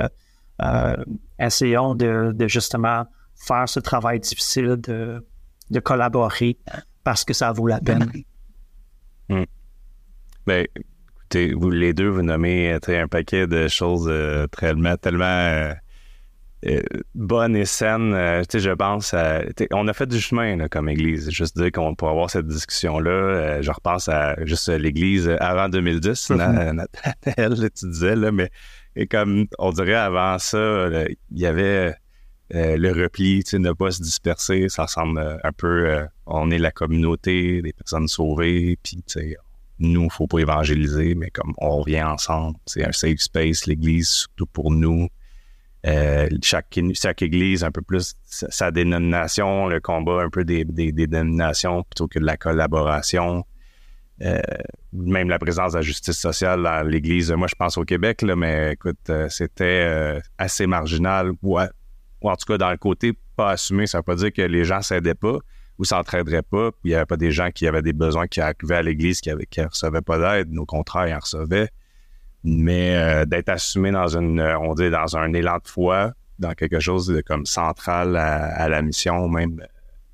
euh, essayons de, justement faire ce travail difficile de, de collaborer parce que ça vaut la peine. Mm. Ben, écoutez, vous les deux, vous nommez euh, un paquet de choses euh, tellement, tellement bonnes et saines. je pense à, on a fait du chemin comme Église. Juste dire qu'on peut avoir cette discussion-là. je repense à juste l'Église avant 2010, mm-hmm. <laughs> tu disais, là, mais et comme on dirait avant ça, il y avait euh, le repli, tu sais, ne pas se disperser. Ça ressemble euh, un peu, euh, on est la communauté des personnes sauvées, puis tu sais, nous, il faut pas évangéliser, mais comme on revient ensemble, c'est un safe space, l'Église, surtout pour nous. chaque, chaque Église, un peu plus sa, dénomination, le combat un peu des, dénominations plutôt que de la collaboration. Euh, même la présence de la justice sociale dans l'Église, moi je pense au Québec, là, mais écoute, euh, c'était euh, assez marginal, ou, en tout cas dans le côté pas assumé, ça veut pas dire que les gens s'aidaient pas ou s'entraideraient pas, puis il n'y avait pas des gens qui avaient des besoins qui arrivaient à l'Église qui ne recevaient pas d'aide, au contraire, ils en recevaient. Mais d'être assumé dans une, on dit, dans un élan de foi, dans quelque chose de comme central à, la mission même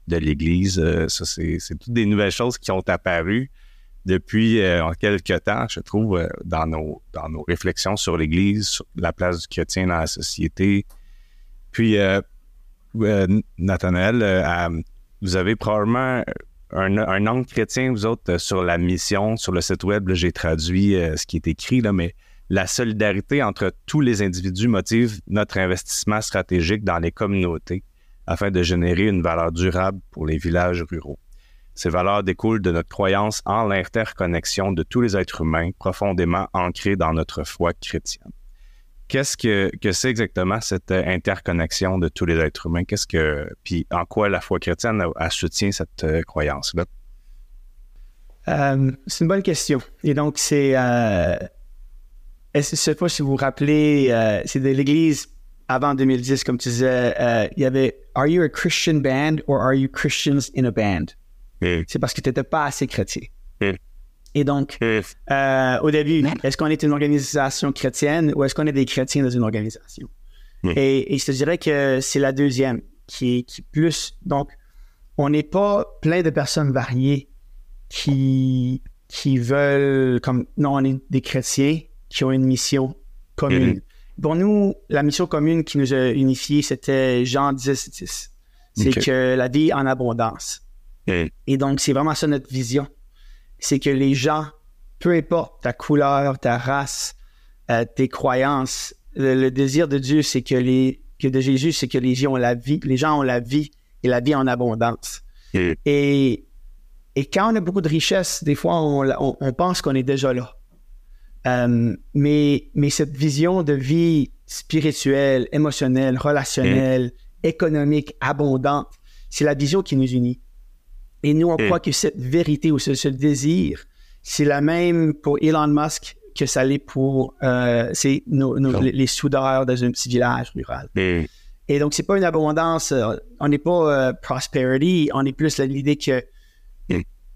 de l'Église, ça c'est toutes des nouvelles choses qui ont apparu depuis euh, quelques temps, je trouve, euh, dans, nos, dans nos réflexions sur l'Église, sur la place du chrétien dans la société. Puis, euh, euh Nathanaël, vous avez probablement un, un, angle chrétien, vous autres, sur la mission, sur le site web, j'ai traduit ce qui est écrit, là, mais la solidarité entre tous les individus motive notre investissement stratégique dans les communautés afin de générer une valeur durable pour les villages ruraux. Ces valeurs découlent de notre croyance en l'interconnexion de tous les êtres humains profondément ancrés dans notre foi chrétienne. Qu'est-ce que, que c'est exactement cette interconnexion de tous les êtres humains? Qu'est-ce que, puis en quoi la foi chrétienne a, soutient cette euh, croyance-là? Euh, c'est une bonne question. Et donc, c'est, euh, je ne sais pas si vous vous rappelez, c'est de l'Église avant 2010, comme tu disais, euh, il y avait Are you a Christian band or are you Christians in a band? C'est parce que tu n'étais pas assez chrétien. Et donc, euh, au début, est-ce qu'on est une organisation chrétienne ou est-ce qu'on est des chrétiens dans une organisation? Et, je te dirais que c'est la deuxième qui est qui plus. Donc, on n'est pas plein de personnes variées qui, qui veulent, comme, non, on est des chrétiens qui ont une mission commune. Pour nous, la mission commune qui nous a unifiés, c'était Jean 10, 10. C'est que la vie en abondance. Et donc, c'est vraiment ça notre vision. C'est que les gens, peu importe ta couleur, ta race, euh, tes croyances, le, désir de Dieu, c'est que les que de Jésus, c'est que les gens ont la vie, les gens ont la vie et la vie en abondance. Et, et quand on a beaucoup de richesses, des fois, on, on, pense qu'on est déjà là. Euh, mais, mais cette vision de vie spirituelle, émotionnelle, relationnelle, économique, abondante, c'est la vision qui nous unit. Et nous, on croit que cette vérité ou ce, désir, c'est la même pour Elon Musk que ça l'est pour euh, les, soudeurs dans un petit village rural. Et donc, c'est pas une abondance, euh, on n'est pas euh, prosperity, on est plus l'idée que,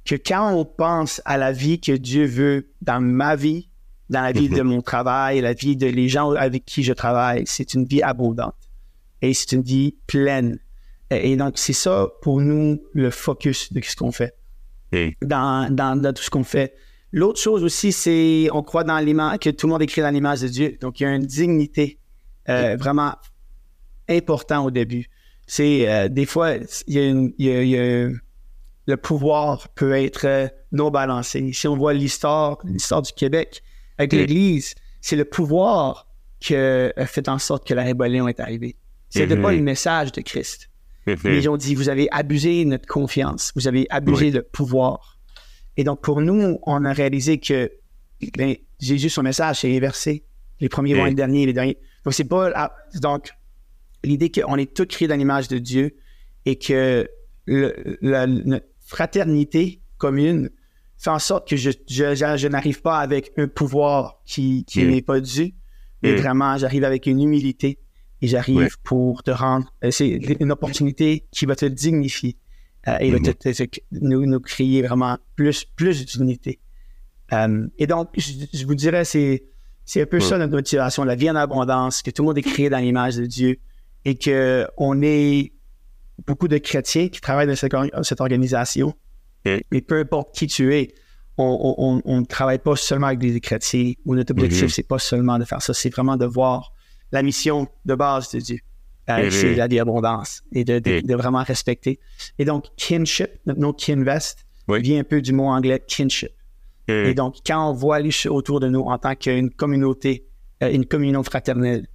que quand on pense à la vie que Dieu veut dans ma vie, dans la vie de mon travail, la vie de les gens avec qui je travaille, c'est une vie abondante. Et c'est une vie pleine. Et donc, c'est ça pour nous le focus de ce qu'on fait. Dans, dans, tout ce qu'on fait. L'autre chose aussi, c'est on croit dans l'image, que tout le monde écrit dans l'image de Dieu. Donc, il y a une dignité euh, vraiment importante au début. C'est euh, des fois, il y, a une, il, y a, le pouvoir peut être euh, non balancé. Si on voit l'histoire, l'histoire du Québec avec l'Église, c'est le pouvoir qui a fait en sorte que la rébellion est arrivée. C'était mm-hmm. pas le message de Christ. <laughs> Ils ont dit, vous avez abusé notre confiance, vous avez abusé le pouvoir. Et donc, pour nous, on a réalisé que ben, Jésus, son message, c'est inversé. Les premiers vont être les derniers, les derniers. Donc, c'est pas. Donc, l'idée qu'on est tous créés dans l'image de Dieu et que la, fraternité commune fait en sorte que je, je, n'arrive pas avec un pouvoir qui, qui n'est pas dû, mais vraiment, j'arrive avec une humilité et j'arrive pour te rendre. Euh, c'est une opportunité qui va te dignifier euh, et va te, nous, nous, créer vraiment plus, plus d'unité. Euh, et donc, je, vous dirais, c'est, c'est un peu ça notre motivation, la vie en abondance, que tout le monde est créé dans l'image de Dieu et que on est beaucoup de chrétiens qui travaillent dans cette, cette organisation. Et peu importe qui tu es, on ne travaille pas seulement avec des chrétiens ou notre objectif, mm-hmm. c'est pas seulement de faire ça, c'est vraiment de voir la mission de base de Dieu. Euh, c'est la abondance et de, vraiment respecter. Et donc, kinship, notre nom kinvest, vient un peu du mot anglais kinship. Et donc, quand on voit les autour de nous en tant qu'une communauté, euh, une communion fraternelle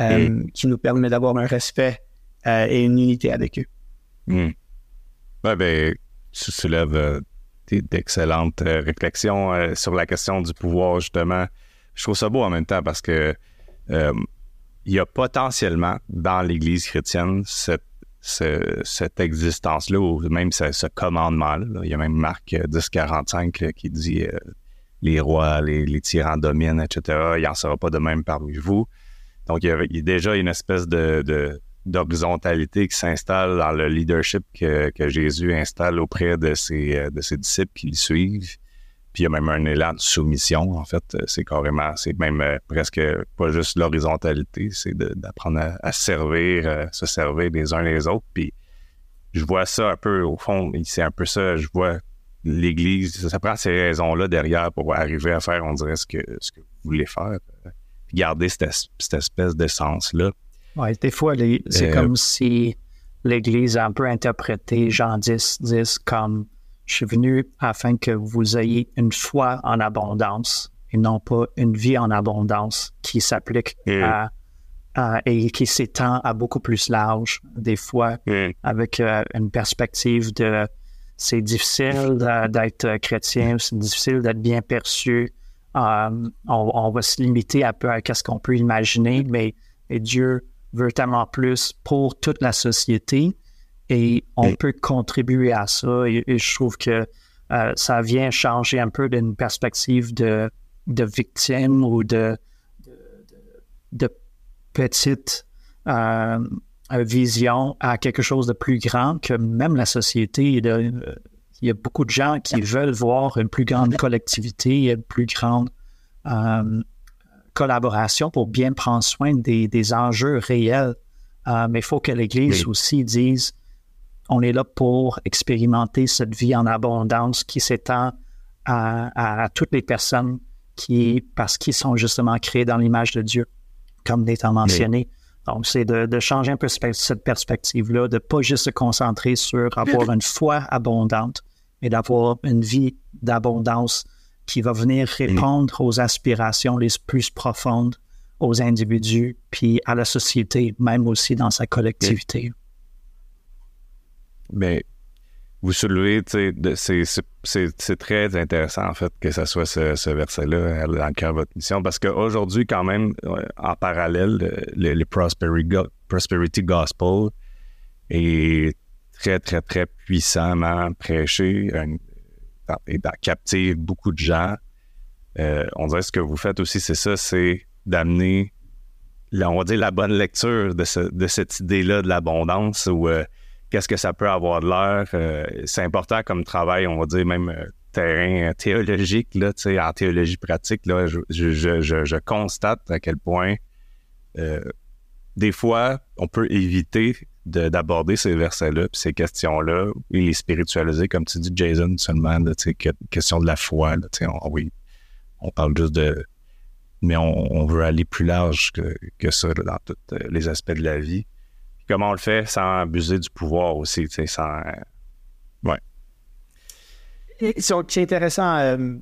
euh, qui nous permet d'avoir un respect et une unité avec eux. Mm. ben, tu soulèves d'excellentes réflexions sur la question du pouvoir, justement. Je trouve ça beau en même temps parce que il y a potentiellement dans l'Église chrétienne cette, cette existence-là, ou même ce, commandement-là. Il y a même Marc 1045 qui dit euh, les rois, les, tyrans dominent, etc. Il n'en sera pas de même parmi vous. Donc, il y, a, déjà une espèce de, d'horizontalité qui s'installe dans le leadership que, que, Jésus installe auprès de ses, euh, de ses disciples qui le suivent. Puis il y a même un élan de soumission, en fait. C'est carrément, c'est même euh, presque pas juste l'horizontalité, c'est d'apprendre à, servir, euh, se servir les uns les autres. Puis je vois ça un peu, au fond, c'est un peu ça, je vois l'Église, ça prend ces raisons-là derrière pour arriver à faire, on dirait, ce que, ce que vous voulez faire. Puis garder cette, cette espèce d'essence-là. Oui, des fois, c'est euh, comme si l'Église a un peu interprété Jean 10, 10 comme je suis venu afin que vous ayez une foi en abondance et non pas une vie en abondance qui s'applique mm. à, et qui s'étend à beaucoup plus large, des fois mm. avec euh, une perspective de c'est difficile d'être chrétien, c'est difficile d'être bien perçu. Euh, on, va se limiter un peu à ce qu'on peut imaginer, mais Dieu veut tellement plus pour toute la société et on peut contribuer à ça. Et, je trouve que euh, ça vient changer un peu d'une perspective de, de victime ou de, de, petite euh, vision à quelque chose de plus grand que même la société. il y a beaucoup de gens qui veulent voir une plus grande collectivité, une plus grande collaboration pour bien prendre soin des, enjeux réels. mais il faut que l'Église aussi dise on est là pour expérimenter cette vie en abondance qui s'étend à, toutes les personnes qui, parce qu'ils sont justement créés dans l'image de Dieu, comme l'étant mentionné. Donc, c'est de, changer un peu cette perspective-là, de pas juste se concentrer sur avoir une foi abondante, mais d'avoir une vie d'abondance qui va venir répondre aux aspirations les plus profondes aux individus, puis à la société, même aussi dans sa collectivité. Mais vous soulevez, c'est très intéressant en fait que ce soit ce, verset-là dans le cœur de votre mission parce qu'aujourd'hui, quand même, euh, en parallèle, le, prosperity, Gospel est très, très, très puissamment prêché et captive beaucoup de gens. Euh, on dirait ce que vous faites aussi, c'est ça, c'est d'amener, on va dire, la bonne lecture de, de cette idée-là de l'abondance euh, qu'est-ce que ça peut avoir de l'air. Euh, c'est important comme travail, on va dire même euh, terrain théologique, là, en théologie pratique, là, je, constate à quel point euh, des fois, on peut éviter d'aborder ces versets-là, puis ces questions-là, et les spiritualiser, comme tu dis, Jason, seulement, là, question de la foi. Là, on, oui, on parle juste de... Mais on, veut aller plus large que ça dans tous les aspects de la vie comment on le fait sans abuser du pouvoir aussi, tu sais, sans. Ouais. C'est intéressant. Euh,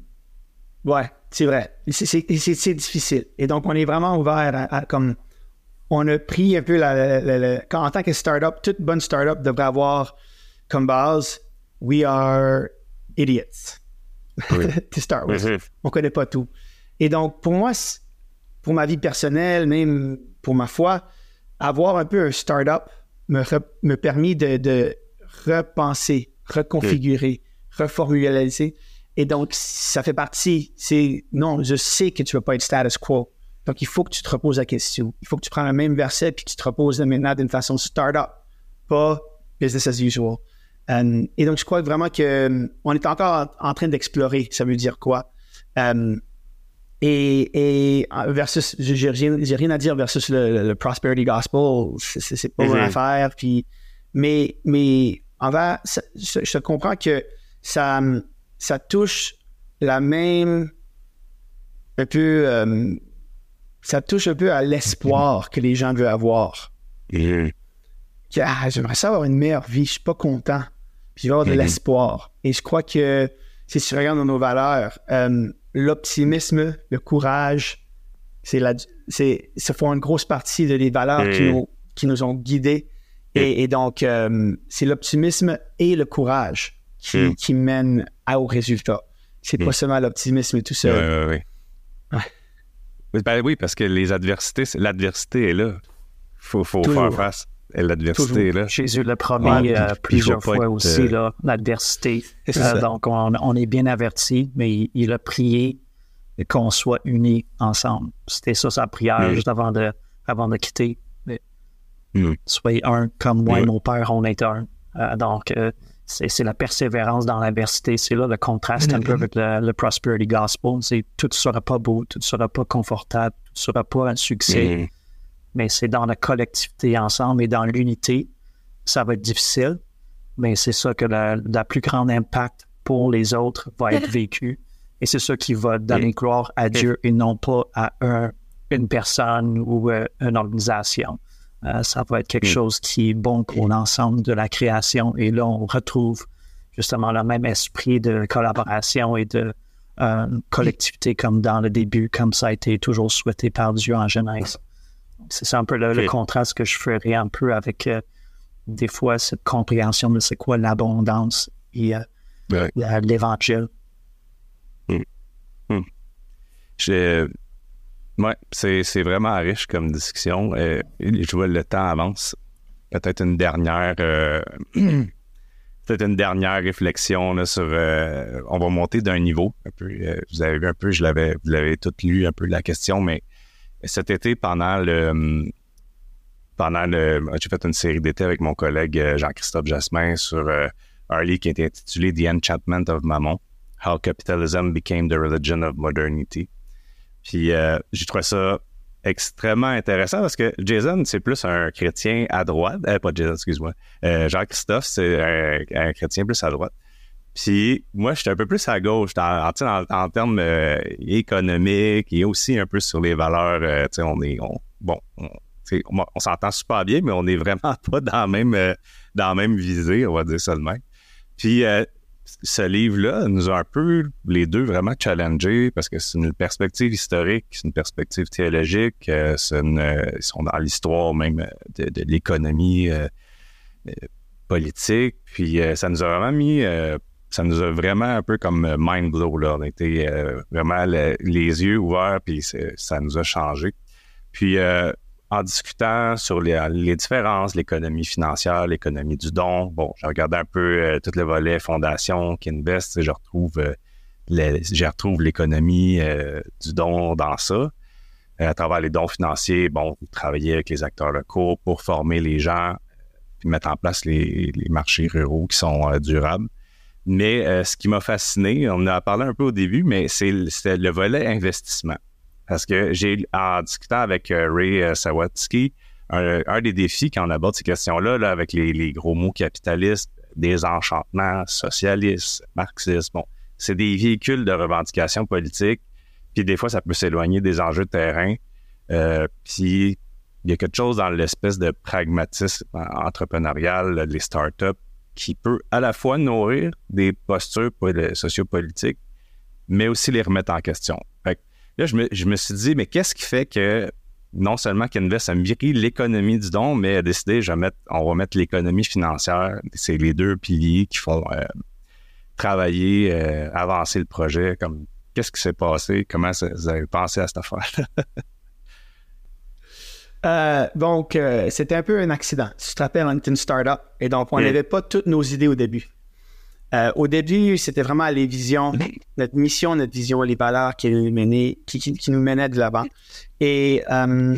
ouais, c'est vrai. C'est difficile. Et donc, on est vraiment ouvert à, comme. On a pris un peu la, en tant que startup, toute bonne startup devrait avoir comme base We are idiots. <laughs> to start with. Mm-hmm. On connaît pas tout. Et donc, pour moi, pour ma vie personnelle, même pour ma foi, avoir un peu un startup me, me permis de, repenser, reconfigurer, reformuler. Et donc, ça fait partie, c'est non, je sais que tu ne vas pas être status quo. Donc, il faut que tu te reposes la question. Il faut que tu prends le même verset puis que tu te reposes maintenant d'une façon startup, pas business as usual. Euh, et donc, je crois vraiment qu'on euh, est encore en, train d'explorer, ça veut dire quoi? Euh, et, et versus, j'ai rien, rien à dire versus le, prosperity gospel, c'est pas mm affaire. Puis, mais, mais en va, je, comprends que ça, ça touche la même, un peu, euh, ça touche un peu à l'espoir que les gens veulent avoir. Mm ah, j'aimerais ça avoir une meilleure vie, je suis pas content. Puis je avoir de mm-hmm. l'espoir. Et je crois que si tu regardes dans nos valeurs, euh, l'optimisme, le courage, c'est la, c'est, ça font une grosse partie de les valeurs qui, nous, qui nous ont guidés. Et, donc, euh, c'est l'optimisme et le courage qui, hmm. qui mènent au résultat. C'est pas hmm. seulement l'optimisme tout seul. Oui, ben oui, parce que les adversités, l'adversité est là. Il faut, faut faire face l'adversité. Là. Jésus le premier euh, plusieurs fois aussi, euh, l'adversité. Euh, donc, on, est bien averti, mais il, a prié qu'on soit unis ensemble. C'était ça sa prière juste avant de, avant de quitter. Mm. Soyez un comme moi et mon Père, on est un. donc, c'est la persévérance dans l'adversité. C'est là le contraste un peu avec le, prosperity gospel. C'est tout ne sera pas beau, tout ne sera pas confortable, tout ne sera pas un succès. Mais c'est dans la collectivité ensemble et dans l'unité. Ça va être difficile, mais c'est ça que la, plus grande impact pour les autres va être <laughs> vécu. Et c'est ça qui va donner gloire à Dieu et non pas à une personne ou euh, une organisation. Euh, ça va être quelque chose qui est bon pour l'ensemble de la création. Et là, on retrouve justement le même esprit de collaboration et de euh, collectivité comme dans le début, comme ça a été toujours souhaité par Dieu en Genèse. C'est un peu le, contraste que je ferais un peu avec euh, des fois cette compréhension de c'est quoi l'abondance et euh, l'évangile. Hmm. Hmm. c'est vraiment riche comme discussion. Euh, je vois le temps avance. Peut-être une dernière <clears throat> peut-être une dernière réflexion sur on va monter d'un niveau un peu. vous avez vu un peu, je l'avais vous l'avez tout lu un peu la question, mais cet été, pendant le, pendant le. J'ai fait une série d'été avec mon collègue euh, Jean-Christophe Jasmin sur euh, un livre qui était intitulé The Enchantment of Mammon How Capitalism Became the Religion of Modernity. Puis euh, j'ai trouvé ça extrêmement intéressant parce que Jason, c'est plus un chrétien à droite. pas Jason, excuse-moi. Jean-Christophe, c'est un, chrétien plus à droite. Puis moi, j'étais un peu plus à gauche en, termes économiques et aussi un peu sur les valeurs. on est, bon, on, s'entend super bien, mais on n'est vraiment <laughs> pas dans la même, euh, dans la même visée, on va dire ça de même. Puis euh, ce livre-là nous a un peu, les deux, vraiment challengés parce que c'est une perspective historique, c'est une perspective théologique, euh, ils sont dans l'histoire même de, l'économie politique. Puis ça nous a vraiment mis ça nous a vraiment un peu comme mind blow. Là. On a été vraiment les yeux ouverts, puis ça nous a changé. Puis en discutant sur les, différences, l'économie financière, l'économie du don. Bon, j'ai regardé un peu euh, tout le volet fondation, Kinvest, je retrouve euh, je retrouve l'économie euh, du don dans ça. à travers les dons financiers, bon, vous travaillez avec les acteurs locaux pour former les gens, puis mettre en place les, marchés ruraux qui sont durables. Mais ce qui m'a fasciné, on en a parlé un peu au début, mais c'est le volet investissement. Parce que j'ai, en discutant avec euh, Ray euh, Sawatsky, un, des défis quand on aborde ces questions-là, là, avec les, gros mots capitalistes, désenchantement, socialistes, marxistes, bon, c'est des véhicules de revendication politique, puis des fois, ça peut s'éloigner des enjeux de terrain. Euh, puis il y a quelque chose dans l'espèce de pragmatisme entrepreneurial des startups qui peut à la fois nourrir des postures sociopolitiques, mais aussi les remettre en question. Fait Là, je me, suis dit, mais qu'est-ce qui fait que non seulement qu'Invest a mûri l'économie du don, mais a décidé, je mettre, on va mettre l'économie financière. C'est les deux piliers qui font euh, travailler, euh, avancer le projet. Comme qu'est-ce qui s'est passé? Comment vous avez pensé à cette affaire-là? <laughs> Euh, donc, c'était un peu un accident. Tu te rappelles, on était une startup et donc on n'avait pas toutes nos idées au début. Euh, au début, c'était vraiment les visions, notre mission, notre vision, les valeurs qui nous menaient, qui, qui, nous menaient de l'avant. Et euh,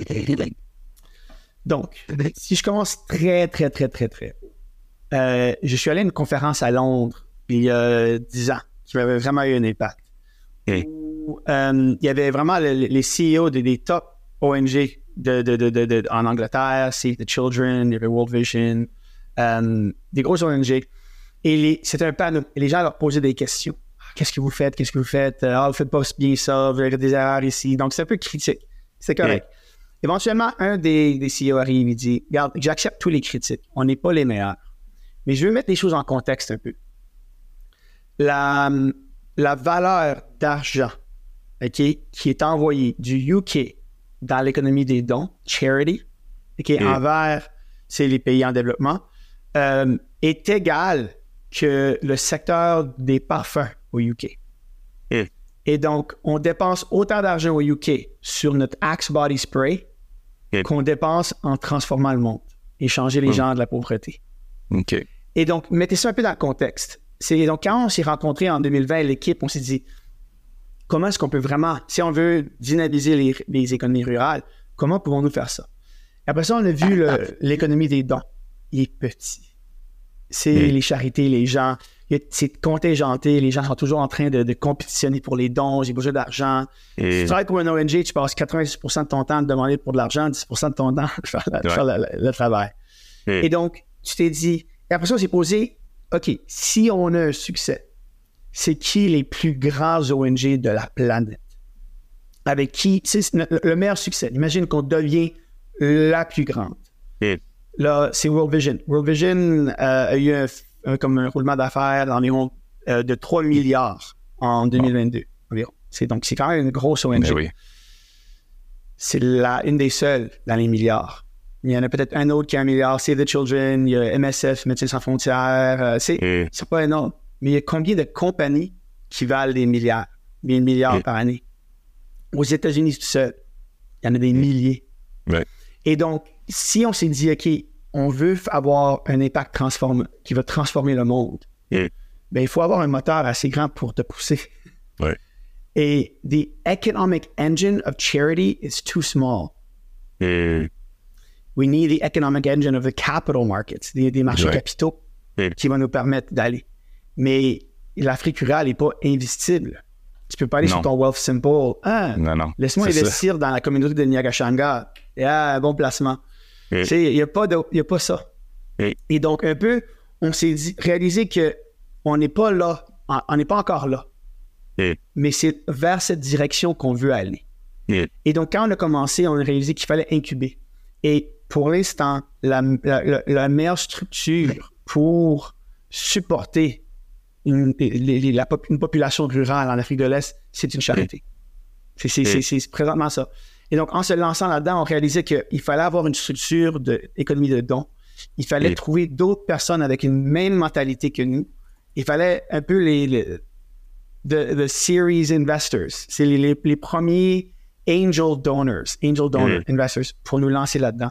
donc, si je commence très, très, très, très, très, euh, je suis allé à une conférence à Londres il y a dix ans qui m'avait vraiment eu un impact. Où, il y avait vraiment les, CEO des, top ONG de, de, de, en Angleterre, Save the Children, il y avait World Vision, des grosses ONG et c'était un panneau. Et les gens leur posaient des questions. Ah, qu'est-ce que vous faites? Qu'est-ce que vous faites? Ah, vous faites pas bien ça, vous avez des erreurs ici. Donc, c'est un peu critique. C'est correct. Éventuellement, un des, des CEO arrive, il dit, regarde, j'accepte tous les critiques. On n'est pas les meilleurs. Mais je veux mettre les choses en contexte un peu. La, la valeur d'argent qui est envoyée du UK dans l'économie des dons, charity, okay, envers les pays en développement, euh, est égale que le secteur des parfums au UK. Et donc, on dépense autant d'argent au UK sur notre Axe Body Spray qu'on dépense en transformant le monde et changer les hmm. gens de la pauvreté. Et donc, mettez ça un peu dans le contexte. C'est donc quand on s'est rencontrés en 2020, l'équipe, on s'est dit comment est-ce qu'on peut vraiment, si on veut dynamiser les, économies rurales, comment pouvons-nous faire ça? après ça, on a vu <laughs> l'économie des dons. Il est petit c'est les charités, les gens. C'est contingenté. Les gens sont toujours en train de, compétitionner pour les dons. J'ai besoin d'argent. Si tu travailles pour une ONG, tu passes 90 de ton temps à demander pour de l'argent, 10 de ton temps à faire, le travail. Et donc, tu t'es dit, et après ça, on s'est posé, OK, si on a un succès, c'est qui les plus grands ONG de la planète? Avec qui, c'est le meilleur succès. Imagine qu'on devient la plus grande. Là, c'est World Vision. World Vision euh, a eu un, comme un roulement d'affaires d'environ euh, de 3 milliards en 2022 environ. C'est, donc, c'est quand même une grosse ONG. Ben c'est la, une des seules dans les milliards. Il y en a peut-être un autre qui a un milliard, Save the Children, il y a MSF, Médecins sans frontières. Euh, c'est, c'est pas énorme. Mais il y a combien de compagnies qui valent des milliards, des milliards par année? Aux États-Unis tout seul, il y en a des milliers. Et donc, si on s'est dit, OK, on veut avoir un impact transforme, qui va transformer le monde, mm. ben, il faut avoir un moteur assez grand pour te pousser. <laughs> Et the economic engine of charity is too small. Mm. we need the economic engine of the capital markets, des, des marchés Ouais. capitaux Oui. qui vont nous permettre d'aller. Mais l'Afrique rurale n'est pas investible. Tu peux pas aller Non. sur ton Wealth Simple. Ah, Non, non. laisse-moi ça. investir dans la communauté de Nyagashanga. Et ah, bon placement. Oui. Tu sais, il n'y a, pas de- il y a pas ça. Et donc, un peu, on s'est dit, réalisé que on n'est pas là, on- n'est pas encore là. Mais c'est vers cette direction qu'on veut aller. Et donc, quand on a commencé, on a réalisé qu'il fallait incuber. Et pour l'instant, la, la- la- la meilleure structure pour supporter une, les- les- la pop- une population rurale en Afrique de l'Est, c'est une charité. C'est présentement ça. Et donc, en se lançant là-dedans, on réalisait qu'il fallait avoir une structure d'économie de, dons. Il fallait trouver d'autres personnes avec une même mentalité que nous. Il fallait un peu les, les the, the series investors. C'est les, les- les premiers angel donors, angel donor Mhm. investors pour nous lancer là-dedans.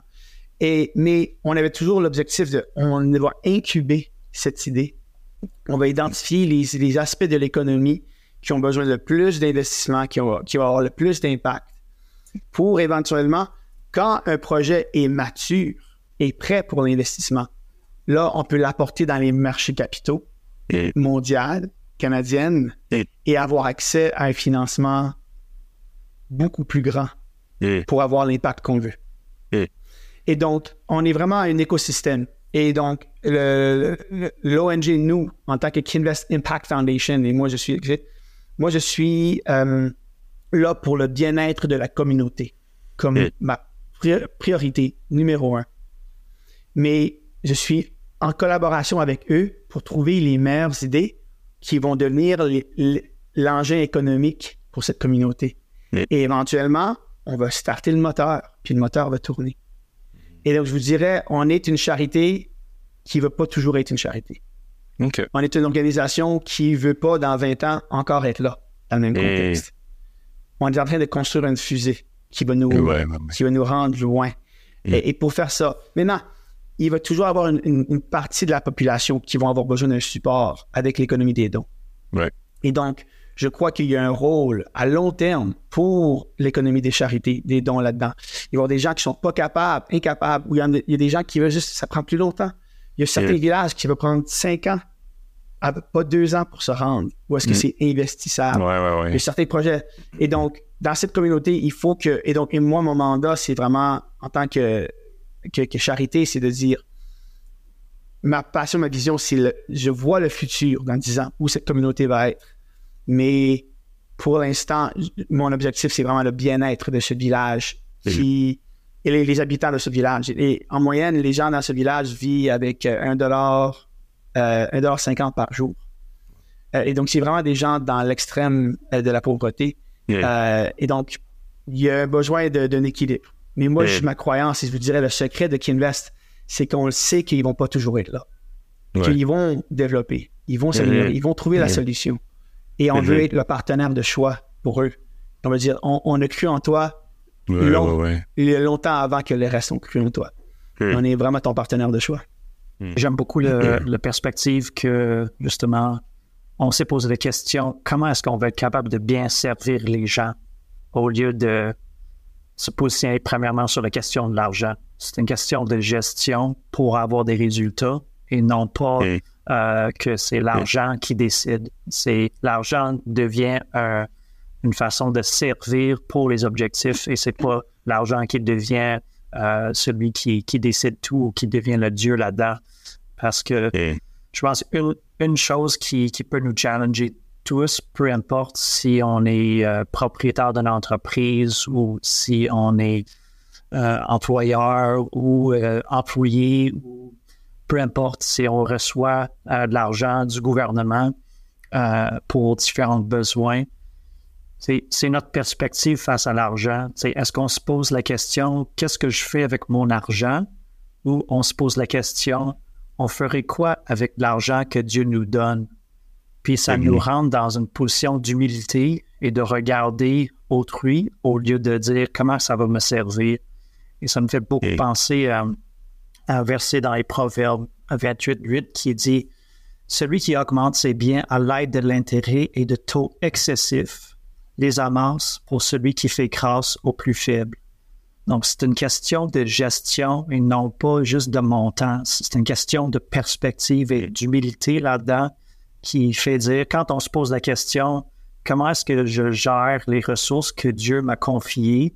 Et, mais on avait toujours l'objectif de, on va incuber cette idée. On va identifier les, les aspects de l'économie qui ont besoin de plus d'investissement, qui, ont- qui vont avoir le plus d'impact pour éventuellement, quand un projet est mature et prêt pour l'investissement, là, on peut l'apporter dans les marchés capitaux mondiales, canadiennes, Et- avoir accès à un financement beaucoup plus grand et- pour avoir l'impact qu'on veut. Et- Et donc, on est vraiment un écosystème. Et donc, l'ONG, nous, en tant que Kinvest Impact Foundation, et moi, je suis, moi, je suis euh, là pour le bien-être de la communauté, comme Et- ma pri- priorité numéro un. Mais je suis en collaboration avec eux pour trouver les meilleures idées qui vont devenir l'engin économique pour cette communauté. Et éventuellement, on va starter le moteur, puis le moteur va tourner. Et donc, je vous dirais, on est une charité qui ne veut pas toujours être une charité. On est une organisation qui ne veut pas, dans 20 ans, encore être là, dans le même Et- contexte. On est en train de construire une fusée qui va nous, Ouais, qui va nous rendre loin. Mm. Et, et pour faire ça, maintenant, il va toujours avoir une, une- une partie de la population qui vont avoir besoin d'un support avec l'économie des dons. Ouais. Et donc, je crois qu'il y a un rôle à long terme pour l'économie des charités, des dons là-dedans. Il va y avoir des gens qui sont pas capables, incapables, ou il y, a, des gens qui veulent juste, ça prend plus longtemps. Il y a certains villages qui vont prendre cinq ans, à- pas deux ans pour se rendre. Ou est-ce que Mm. c'est investissable? Ouais, ouais, Il y ouais. a certains projets. Et donc, dans cette communauté, il faut que. Et donc, et moi, mon mandat, c'est vraiment, en tant que, que, que charité, c'est de dire ma passion, ma vision, c'est le, je vois le futur dans 10 ans où cette communauté va être. Mais pour l'instant, mon objectif, c'est vraiment le bien-être de ce village qui, et les, les habitants de ce village. Et en moyenne, les gens dans ce village vivent avec euh, un dollar, euh, un dollar cinquante par jour. Euh, et donc, c'est vraiment des gens dans l'extrême euh, de la pauvreté. Yeah. Euh, et donc, il y a un besoin d'un équilibre. Mais moi, je- ma croyance, et je vous dirais, le secret de Kinvest, c'est qu'on le sait qu'ils vont pas toujours être là. Ouais. Qu'ils vont développer, ils vont s'améliorer, Mhm. ils vont trouver la Mhm. solution. Et on veut être le partenaire de choix pour eux. On va dire, on, on a cru en toi Ouais, long. ouais, ouais. il y a longtemps avant que les restes ont cru en toi. Mhm. On est vraiment ton partenaire de choix. J'aime beaucoup le, la perspective que, justement, on s'est posé des questions. Comment est-ce qu'on va être capable de bien servir les gens au lieu de se positionner premièrement sur la question de l'argent? C'est une question de gestion pour avoir des résultats et non pas Mm. Euh, que c'est l'argent qui décide. C'est l'argent devient un- une façon de servir pour les objectifs et c'est pas l'argent qui devient euh, celui qui, qui décide tout ou qui devient le dieu là-dedans. Parce que Et- je pense une, une chose qui, qui peut nous challenger tous, peu importe si on est euh, propriétaire d'une entreprise ou si on est euh, employeur ou euh, employé ou peu importe si on reçoit euh, de l'argent du gouvernement euh, pour différents besoins. C'est notre perspective face à l'argent. Est-ce qu'on se pose la question, qu'est-ce que je fais avec mon argent? Ou on se pose la question, on ferait quoi avec l'argent que Dieu nous donne? Puis ça Mhm. nous rentre dans une position d'humilité et de regarder autrui au lieu de dire comment ça va me servir? Et ça me fait beaucoup penser à, à un verset dans les Proverbes 28.8 qui dit Celui qui augmente ses biens à l'aide de l'intérêt et de taux excessifs les amasse pour celui qui fait grâce aux plus faibles. Donc, c'est une question de gestion et non pas juste de montant. C'est une question de perspective et d'humilité là-dedans qui fait dire, quand on se pose la question, comment est-ce que je gère les ressources que Dieu m'a confiées,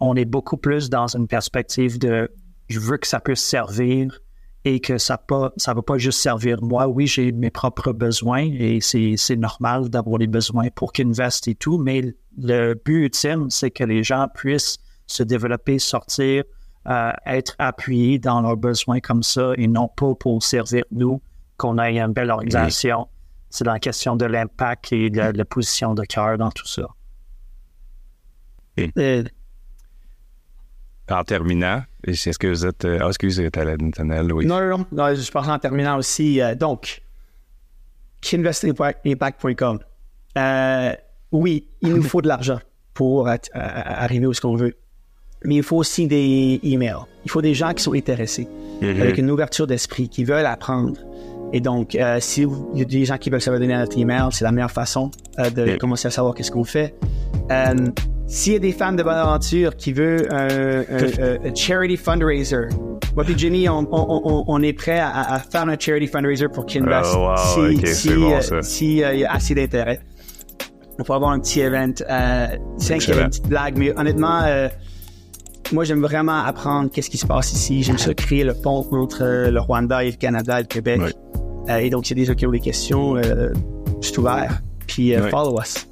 on est beaucoup plus dans une perspective de, je veux que ça puisse servir et que ça pas ça va pas juste servir moi. Oui, j'ai mes propres besoins et c'est normal d'avoir les besoins pour qu'invest et tout, mais le but ultime, c'est que les gens puissent se développer, sortir, euh, être appuyés dans leurs besoins comme ça et non pas pour servir nous, qu'on ait une belle organisation. C'est la question de l'impact et de la, position de cœur dans tout ça. Euh, en terminant, est-ce que vous êtes. Ah, excusez, Nathaniel, oui. Non, non, non, je pense en terminant aussi. Euh, donc, investimpact.com. Euh, oui, il nous faut de l'argent pour arriver où ce qu'on veut. Mais il faut aussi des emails. Il faut des gens qui sont intéressés, mm-hmm. avec une ouverture d'esprit, qui veulent apprendre. Et donc, euh, si il y a des gens qui veulent s'abonner à notre email, c'est la meilleure façon euh, de commencer à savoir qu'est-ce qu'on fait. Euh, s'il y a des fans de Bonaventure qui veulent un, charity fundraiser, moi et Jenny, on, est prêt à, faire un charity fundraiser pour Kinvest oh, si, si, y a assez d'intérêt. On peut avoir un petit event. c'est une petite blague, mais honnêtement, moi, j'aime vraiment apprendre qu'est-ce qui se passe ici. J'aime ça créer le pont entre le Rwanda et le Canada et le Québec. Euh, et donc, s'il y a des gens qui ont des questions, euh, je suis ouvert. Puis, euh, follow us.